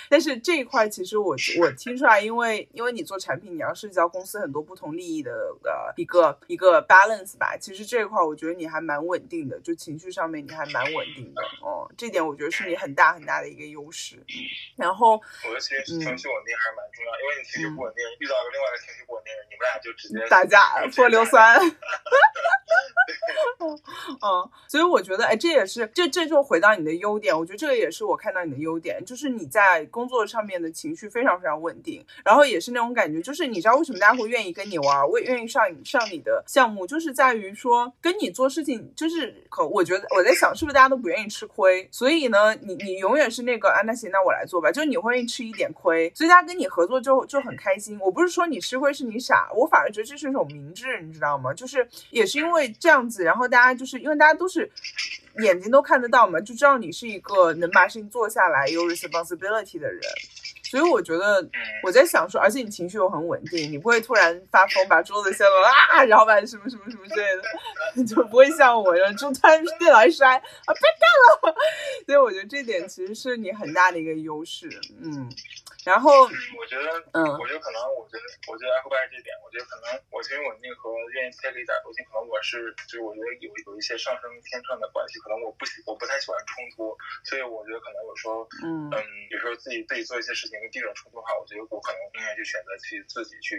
但是这一块其实我我听出来，因为因为你做产品，你要涉及到公司很多不同利益的呃一个一个 balance 吧。其实这一块我觉得你还蛮稳定的，就情绪上面你还蛮稳定的哦。这点我觉得是你很大很大的一个优势，嗯，然后我觉得其实情绪稳定还是蛮重要，因为你情绪不稳定，遇到另外一个情绪不稳定的人，你们俩就直接打架泼硫酸。嗯，所以我觉得，哎，这也是这这就回到你的优点，我觉得这个也是我看到你的优点，就是你在工作上面的情绪非常非常稳定，然后也是那种感觉，就是你知道为什么大家会愿意跟你玩，我也愿意上上你的项目，就是在于说跟你做事情，就是可我觉得我在想，是不是大家都不愿意吃亏，所以呢，你你永远是那个啊，那行，那我来做吧，就你会吃一点亏，所以他跟你合作就就很开心。我不是说你吃亏是你傻，我反而觉得这是一种明智，你知道吗？就是也是因为这样子，然后大家就是因为大家都是眼睛都看得到嘛，就知道你是一个能把事情做下来有 responsibility 的人。所以我觉得我在想说，而且你情绪又很稳定，你不会突然发疯，把桌子掀了啊，然后把什么什么什么之类的，就不会像我一样，就突然电脑一摔啊，别干了。所以我觉得这点其实是你很大的一个优势，嗯。然后，我觉得，嗯，我觉得可能，我觉得，我觉得是这点，我觉得可能我情绪稳定和愿意 take 一点东西，可能我是，就是我觉得有有一些上升天秤的关系，可能我不喜，我不太喜欢冲突，所以我觉得可能有时候，嗯嗯，有时候自己自己做一些事情跟这种冲突的话，我觉得我可能宁愿去选择去自己去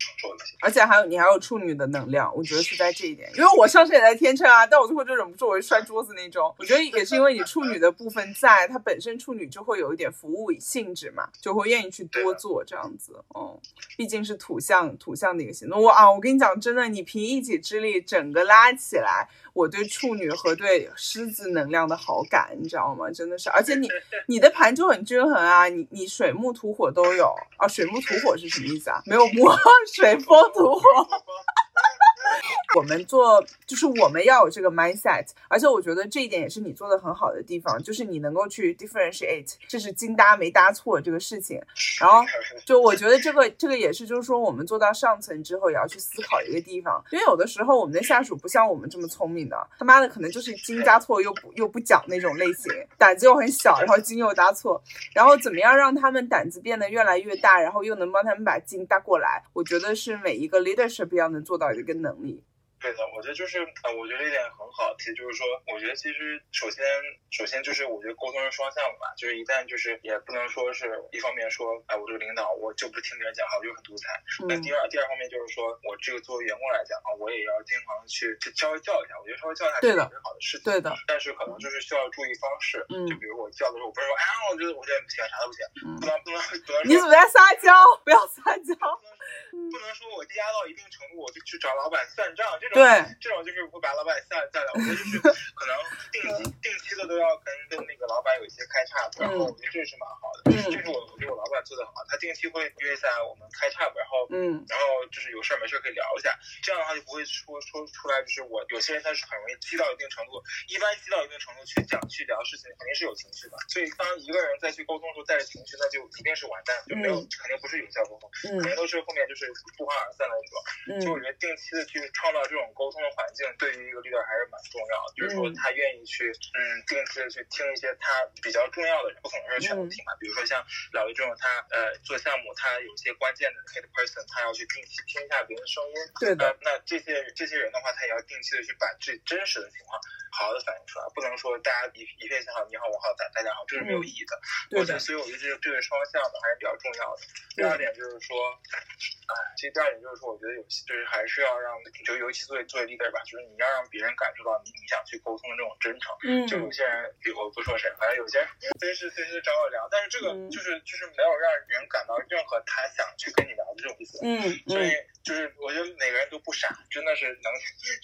承受一些。而且还有你还有处女的能量，我觉得是在这一点，因为我上升也在天秤啊，但我最后就忍不住我会摔桌子那种。我觉得也是因为你处女的部分在，它本身处女就会有一点服务性质嘛，就会。愿意去多做这样子，嗯，毕竟是土象土象的一个行动。我啊，我跟你讲，真的，你凭一己之力整个拉起来，我对处女和对狮子能量的好感，你知道吗？真的是，而且你 你的盘就很均衡啊，你你水木土火都有啊，水木土火是什么意思啊？没有木，水风土火。我们做就是我们要有这个 mindset，而且我觉得这一点也是你做的很好的地方，就是你能够去 differentiate，这是精搭没搭错这个事情。然后就我觉得这个这个也是，就是说我们做到上层之后也要去思考一个地方，因为有的时候我们的下属不像我们这么聪明的，他妈的可能就是精搭。错又不又不讲那种类型，胆子又很小，然后精又搭错，然后怎么样让他们胆子变得越来越大，然后又能帮他们把精搭过来，我觉得是每一个 leadership 要能做到的一个能力。对的，我觉得就是呃，我觉得一点很好，其实就是说，我觉得其实首先首先就是我觉得沟通是双向的吧，就是一旦就是也不能说是一方面说，哎，我这个领导我就不听别人讲话，我就很独裁。那第二第二方面就是说我这个作为员工来讲啊，我也要经常去去稍微叫一下，我觉得稍微教一下是特别好的事情。对的。但是可能就是需要注意方式，就比如我叫的时候，我不是说哎，我觉得我现在不行，啥都不行，不能不能不能。你怎么在撒娇？不要撒娇。不能说我低压到一定程度，我就去找老板算账，这种这种就是会把老板吓吓到。我觉得就是 可能定期定期的都要跟跟那个老板有一些开叉，然后我觉得这是蛮好的。嗯，这是我我觉得我老板做的很好，他定期会约一下我们开叉，然后嗯，然后就是有事儿没事儿可以聊一下，这样的话就不会说说出来就是我有些人他是很容易激到一定程度，一般激到一定程度去讲去聊事情肯定是有情绪的，所以当一个人再去沟通的时候带着情绪，那就一定是完蛋，就没有肯定不是有效沟通，肯定都是后面就是。不欢而散的那种，就我觉得定期的去创造这种沟通的环境，对于一个 leader 还是蛮重要的。就是说他愿意去，嗯，定期的去听一些他比较重要的人，不可能是全部听嘛。比如说像老魏这种，他呃做项目，他有一些关键的 key person，他要去定期听一下别人的声音。对的。那这些这些人的话，他也要定期的去把最真实的情况好好的反映出来，不能说大家一一片向好，你好我好大大家好，这是没有意义的。对的。所以我觉得这个这个双向的还是比较重要的。第二点就是说，哎，其实第二点就是说。我觉得有就是还是要让，就尤其作为作为 leader 吧，就是你要让别人感受到你你想去沟通的这种真诚。嗯。就有些人，我不说谁，反正有些人随时随时找我聊，但是这个就是就是没有让人感到任何他想去跟你聊的这种意思。嗯。所以就是我觉得每个人都不傻，真的是能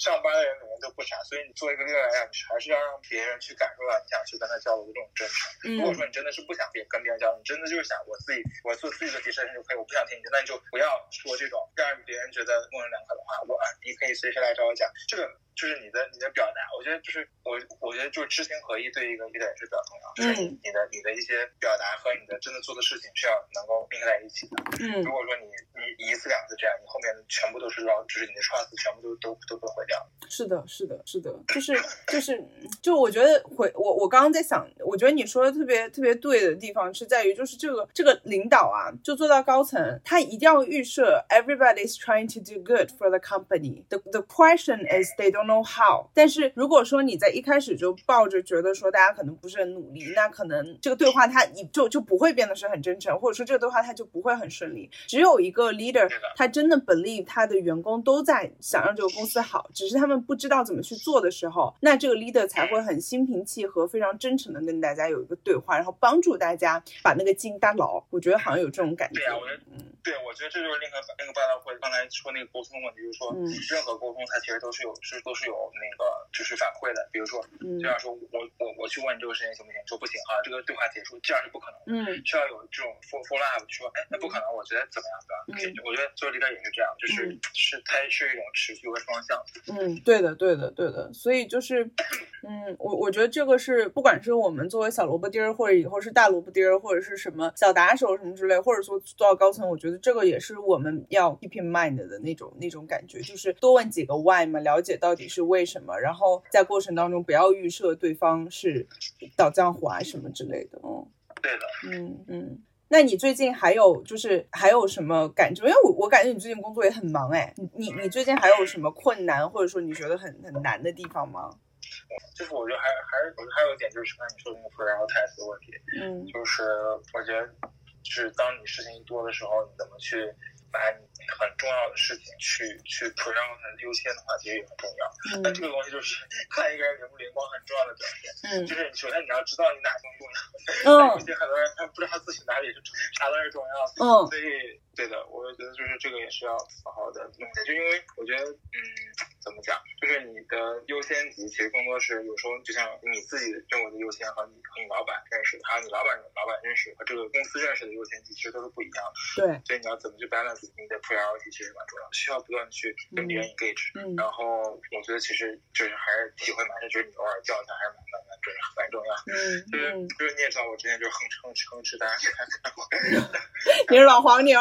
上班的人每个人都不傻，所以你作为一个 leader 来讲，还是要让别人去感受到你想去跟他交流的这种真诚。如果说你真的是不想别跟别人交流，你真的就是想我自己我做自己的提升就可以，我不想听你，那你就不要说这种让别。人觉得模棱两可的话，我你可以随时来找我讲，这个就是你的你的表达。我觉得就是我我觉得就是知行合一，对一个 leader 是比较重要。就是你的你的一些表达和你的真的做的事情是要能够并在一起的。嗯，如果说你你一次两次这样，你后面全部都是老，就是你的 trust 全部都都都被毁掉。是的，是的，是的，就是就是就我觉得回我我刚刚在想，我觉得你说的特别特别对的地方是在于，就是这个这个领导啊，就做到高层，他一定要预设 everybody is。Trying to do good for the company. The the question is they don't know how. 但是如果说你在一开始就抱着觉得说大家可能不是很努力，那可能这个对话它你就就不会变得是很真诚，或者说这个对话它就不会很顺利。只有一个 leader，他真的 believe 他的员工都在想让这个公司好，只是他们不知道怎么去做的时候，那这个 leader 才会很心平气和、非常真诚的跟大家有一个对话，然后帮助大家把那个筋搭牢。我觉得好像有这种感觉。对啊，我觉得，嗯，对，我觉得这就是那个那个报道会刚才说那个沟通的问题，就是说，任何沟通它其实都是有是都是有那个就是反馈的。比如说，这样说我我我去问你这个事情行不行，说不行啊，这个对话结束，这样是不可能。嗯，需要有这种 follow follow up，说哎那不可能，我觉得怎么样对吧？嗯，我觉得做 leader 也是这样，就是是它是一种持续和双向。嗯，对的对的对的，所以就是，嗯，我我觉得这个是不管是我们作为小萝卜丁儿，或者以后是大萝卜丁儿，或者是什么小打手什么之类，或者说做到高层，我觉得这个也是我们要 keep in mind 的那种那种感觉，就是多问几个 why 嘛，了解到底是为什么，然后在过程当中不要预设对方是倒浆糊啊什么之类的。嗯，对的。嗯嗯，那你最近还有就是还有什么感觉？因为我我感觉你最近工作也很忙哎，你你你最近还有什么困难或者说你觉得很很难的地方吗？就是我觉得还还是我觉得还有一点就是刚才你说的那个 prioritize 的问题，嗯，就是我觉得就是当你事情一多的时候，你怎么去？把你很重要的事情去去 p r i o r 优先的话，其实也很重要。那这个东西就是 看一个人灵不灵光很重要的表现。嗯，就是首先你要知道你哪东西重要。嗯，有些很多人他不知道他自己哪里是啥都是重要。嗯，所以对的，我也觉得就是这个也是要好好的弄的。就因为我觉得，嗯，怎么讲？就就是你的优先级其实更多是有时候就像你自己认为的优先和你和你老板认识，还有你老板老板认识和这个公司认识的优先级其实都是不一样的。对，所以你要怎么去 balance 你的 priority 其实蛮重要的，需要不断的去跟别人 engage。嗯然后我觉得其实就是还是体会蛮深，就是你偶尔叫一下还是蛮蛮蛮重要蛮重要。嗯就是嗯，就是你也知道，我之前就是哼哧哼哧哼哧，大家看看我。你是老黄牛，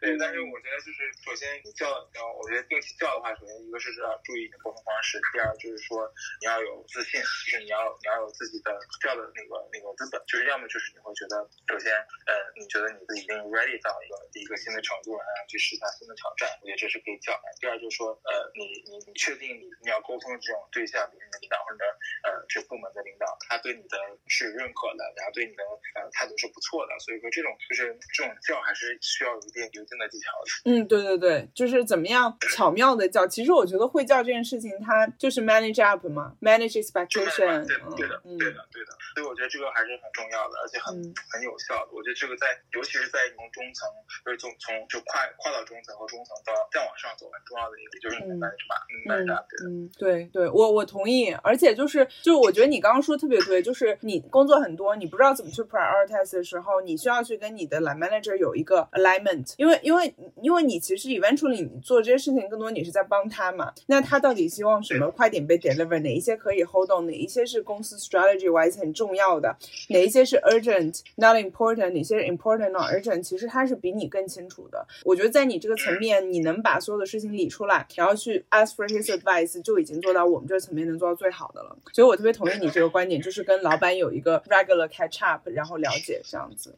对，但是我觉得就是首先你叫，然后我觉得定期叫的话，首先一个是要注意你的沟通方式，第二就是说你要有自信，就是你要你要有自己的叫的那个那个资本，就是要么就是你会觉得首先呃你觉得你自己已经 ready 到一个一个新的程度了，然后去试一下新的挑战，我觉得这是可以叫的。第二就是说呃你你你确定你你要沟通的这种对象，比如你的领导或者呃这部门的领导，他对你的是认可的，然后对你的呃态度是不错的，所以说这种就是这种叫还是需要有一定有一定的技巧的。嗯，对对对，就是怎么样巧妙的叫。其实我觉得会叫这件事情，它就是 manage up 嘛，manage expectation，对对的，嗯对的，对的。所以我觉得这个还是很重要的，而且很嗯很有效的。我觉得这个在，尤其是在从中层，就是从从就跨跨到中层和中层到再往上走，很重要的一个就是你的嗯 manage 嘛，嗯嗯，manage up，对的。嗯，对对，我我同意，而且就是就是我觉得你刚刚说特别对，就是你工作很多，你不知道怎么去 prioritize 的时候，你需要去跟你的 line manager 有一个 alignment，因为因为因为你其实 eventually 你做这些事情，更多你是在帮他嘛，那他到底希望什么快点被 deliver，哪一些可以 hold on，哪一些是公司 strategy wise 很重要的，哪一些是 urgent not important，哪些是 important not urgent，其实他是比你更清楚的。我觉得在你这个层面，你能把所有的事情理出来，然后去 ask for his advice，就已经做到我们这个层面能做到最好的了。所以我特别同意你这个观点，就是跟老板有一个 regular catch up，然后了解这样子。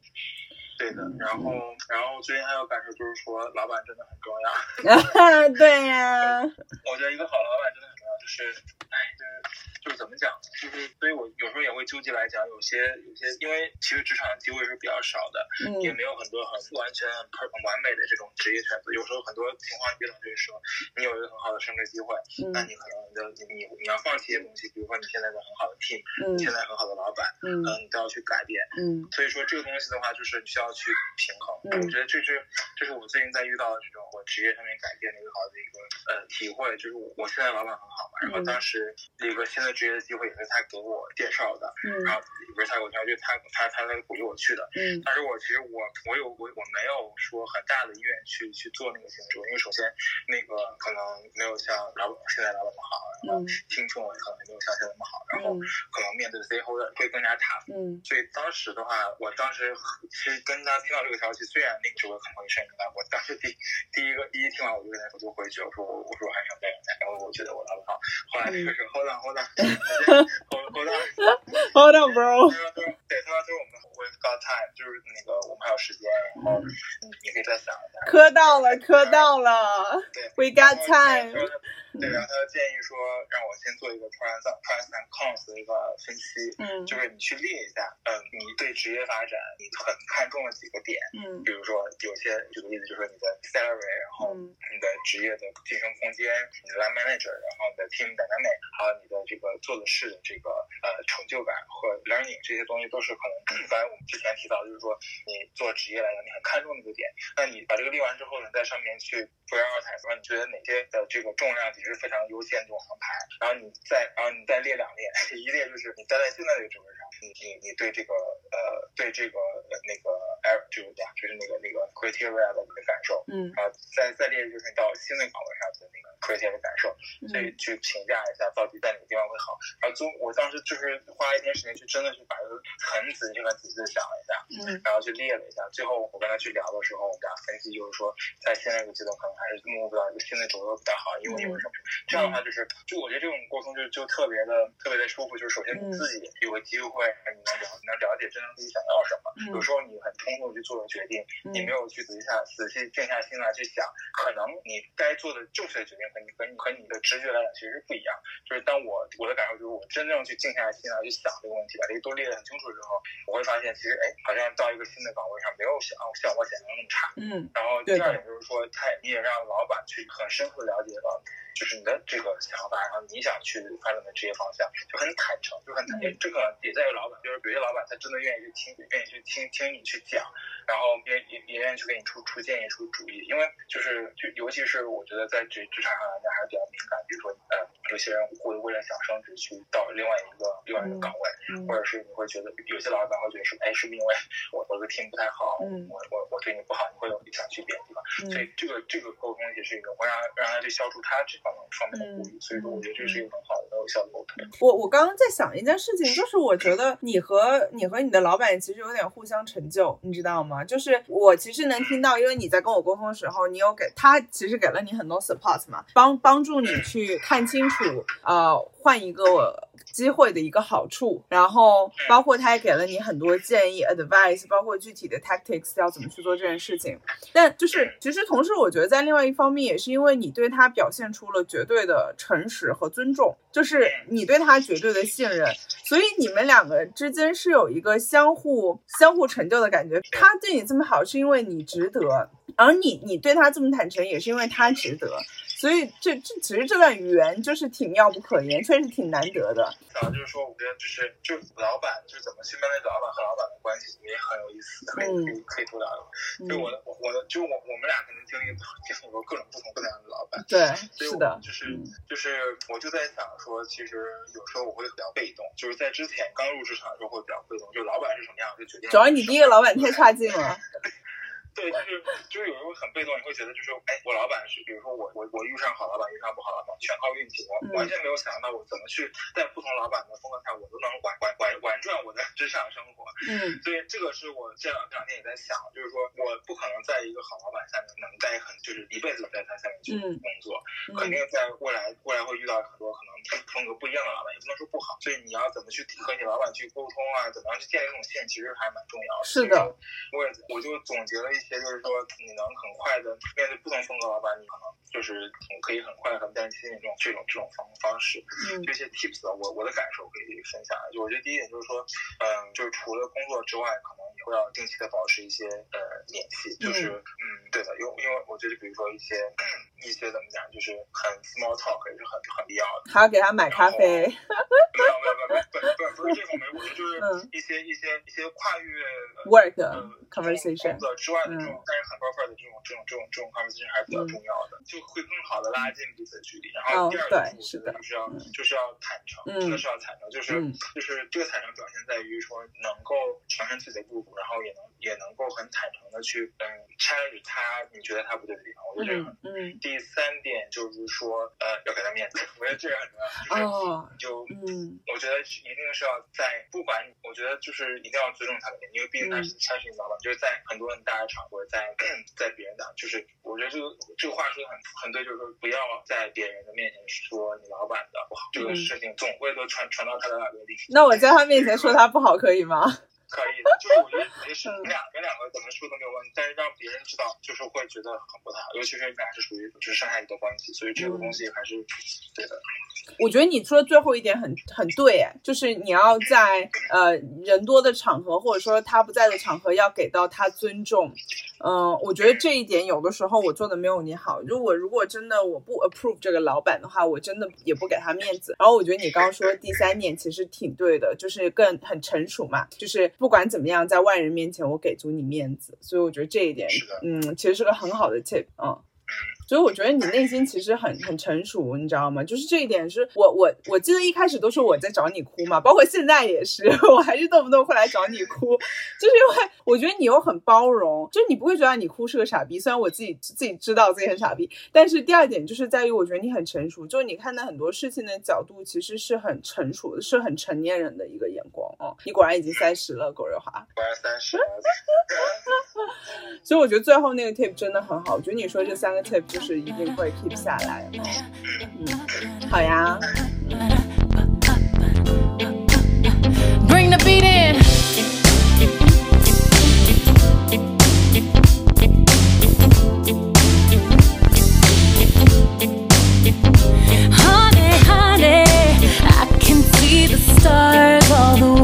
对的，然后然后最近还有感受就是说，老板真的很重要。对呀、我觉得一个好老板真的很重要，就是，哎，就是就是怎么讲，就是所以我有时候也会纠结来讲，有些有些，因为其实职场机会是比较少的，嗯也没有很多很完全很很完美的这种职业选择。有时候很多情况遇到就是说，你有一个很好的升职机会，那嗯你可能你的你你要放弃一些东西，比如说你现在的很好的 team，嗯你现在很好的老板，嗯可能你都要去改变。嗯所以说这个东西的话，就是需要去平衡。嗯我觉得这是这是我最近在遇到的这种我职业上面改变的一个好的一个呃体会，就是我我现在老板很好嘛，然后嗯当时一个新的职业的机会也是他给我介绍的，嗯然后不是他给我介绍，就是他他他在鼓励我去的。嗯但是我其实我我有我我没有说很大的意愿去去做那个新职位，因为首先那个可能没有像老板现在老板那么好，然后嗯听众也可能没有像现在那么好，然后嗯可能面对 stakeholder 会更加 tough。嗯所以当时的话，我当时其实跟他听到这个消息，虽然那个职位可能会升一我当时第第一个第一听完我就跟他说就回去，我说我我说我还想再干，然后我觉得我老板好。后来他就是 hold on hold on hold hold on，，Hold on, bro。他说他说对他说就是我们 We've got time，就是那个我们还有时间，然后你你可以再想一下。磕到了，磕到了。对 We got time 对，然后他就建议说让我先做一个 pros pros and cons 的一个分析，嗯就是你去列一下，嗯，你对职业发展你很看重的几个点，嗯比如说有些举个例子，就是你的 salary，然后嗯你的职业的晋升空间，你的 line manager，然后你的 team dynamic，还有你的这个做的事的这个呃成就感和 learning 这些东西都是可能刚才我们之前提到，就是说你做职业来讲，你很看重那个点，那你把这个列完之后呢，在上面去 prioritize，说你觉得哪些的这个重量级是非常优先这种航排，然后你再然后你再列两列，一列就是你待在现在这个职位上，你你你对这个呃对这个呃那个 air 就是讲就是那个那个 criteria 的一个感受，嗯然后再再列就是你到新的岗位上的那个 criteria 的感受，所以嗯去评价一下到底在哪个地方会好。然后就我当时就是花一天时间去真的去把这个很仔细很仔细的想了一下，嗯然后去列了一下。最后我跟他去聊的时候，我们俩分析就是说，在现在这个阶段可能还是目标一个新的轴比较好，因为因为什么？这样的话就是，就我觉得这种沟通就就特别的特别的舒服。就是首先你自己有个机会，你能了你能了解真正自己想要什么。有时候你很冲动去做的决定，你没有去仔细下仔细静下心来去想，可能你该做的正确的决定和你和你和你的直觉来讲其实是不一样。就是当我我的感受就是我真正去静下心来去想这个问题，把这个都列得很清楚之后，我会发现其实哎，好像到一个新的岗位上没有想像我想象的那么差。嗯然后第二点就是说，他你也让老板去很深刻的了解到，就是你的这个想法，然后你想去发展的职业方向，就很坦诚，就很坦。诚这个也在于老板，就是有些老板他真的愿意去听，愿意去听听你去讲，然后也也也愿意去给你出出建议、出主意，因为就是就尤其是我觉得在职职场上来讲还是比较敏感，比如说呃，有些人会为了想升职去到另外一个另外一个岗位，或者是你会觉得有些老板会觉得是哎，是因为我我的 team 不太好，我我我对你不好，你会有想去别的地方，所以这个这个沟通也是一个会让让他去消除他这方面方面的顾虑，所以说我觉得这是一个很好的很有效的沟通。我我刚刚在想一件事情，就是我觉得你和你和你的老板其实有点互相成就，你知道吗？就是我其实能听到，因为你在跟我沟通的时候，你有给他其实给了你很多 support 嘛，帮帮助你去看清楚，呃，换一个。机会的一个好处，然后包括他也给了你很多建议 advice，包括具体的 tactics 要怎么去做这件事情。但就是其实同时，我觉得在另外一方面，也是因为你对他表现出了绝对的诚实和尊重，就是你对他绝对的信任，所以你们两个之间是有一个相互相互成就的感觉。他对你这么好，是因为你值得，而你你对他这么坦诚，也是因为他值得。所以这这其实这段语言就是挺妙不可言，确实挺难得的。啊，就是说，我觉得就是就老板就是怎么去面对老板和老板的关系也很有意思，可以可以可以多聊聊。就我的我我的就我我们俩可能经历经历过各种不同各样的老板。对，是的，就是就是我就在想说，其实有时候我会比较被动，就是在之前刚入职场的时候会比较被动，就老板是什么样就决定。主要你第一个老板太差劲了。对，就是就是有时候很被动，你会觉得就是，哎，我老板是，比如说我我我遇上好老板，遇上不好老板，全靠运气。我完全没有想到我怎么去在不同老板的风格下，我都能玩玩玩玩转我的职场生活。嗯，所以这个是我这两这两天也在想，就是说我不可能在一个好老板下面能待很，就是一辈子在他下面去工作，肯定在未来未来会遇到很多可能风格不一样的老板，也不能说不好。所以你要怎么去和你老板去沟通啊，怎么样去建立这种信任，其实还蛮重要的。是的，我也我就总结了一些。也就是说，你能很快的面对不同风格老板，你可能就是可以很快很担心这种这种这种方方式。嗯，这些 tips 我我的感受可以分享。就我觉得第一点就是说，嗯，就是除了工作之外，可能也会要定期的保持一些呃联系。就是嗯，对的，因为因为我觉得，比如说一些一些怎么讲，就是很 small talk 也是很很必要的。还要给他买咖啡？没有没有没有不不不是这种没，我觉得就是一些一些一些跨越 work conversation 工作之外的。这种但是很 buffer 的这种这种这种这种 conversation 还是比较重要的，就会更好的拉近彼此的距离。然后第二个是就是要就是要坦诚，真的是要坦诚，就是就是这个坦诚表现在于说能够承认自己的不足，然后也能也能够很坦诚的去嗯 challenge 他你觉得他不对的地方。我觉得这个很嗯。第三点就是说呃要给他面子，我觉得这个很重要，就是就嗯，我觉得一定是要在不管我觉得就是一定要尊重他的面，因为毕竟他是他是你老板，就是在很多人大场。或者在 在别人的，就是我觉得这个这个话说的很很对，就是说不要在别人的面前说你老板的不好，这个事情总会都传传到他的耳朵里。那我在他面前说他不好可以吗？可以的，就是我觉得没事，你俩你们两个怎么说都没有问题，但是让别人知道，就是会觉得很不太好，尤其是你俩是属于就是上下你的关系，所以这个东西还是对的。我觉得你说的最后一点很很对，哎，就是你要在呃人多的场合，或者说他不在的场合，要给到他尊重。嗯，我觉得这一点有的时候我做的没有你好。如果如果真的我不 approve 这个老板的话，我真的也不给他面子。然后我觉得你刚刚说第三点其实挺对的，就是更很成熟嘛，就是不管怎么样，在外人面前我给足你面子。所以我觉得这一点，嗯，其实是个很好的 tip，嗯。所以我觉得你内心其实很很成熟，你知道吗？就是这一点是我我我记得一开始都是我在找你哭嘛，包括现在也是，我还是动不动会来找你哭，就是因为我觉得你又很包容，就是你不会觉得你哭是个傻逼，虽然我自己自己知道自己很傻逼，但是第二点就是在于我觉得你很成熟，就是你看待很多事情的角度其实是很成熟的，是很成年人的一个眼光哦。你果然已经三十了，狗肉哈，果然三十。所以我觉得最后那个 tip 真的很好，我觉得你说这三个 tip。就是一定会 keep 下来。嗯，好呀。Bring the beat in. honey, honey. I can see the stars all the way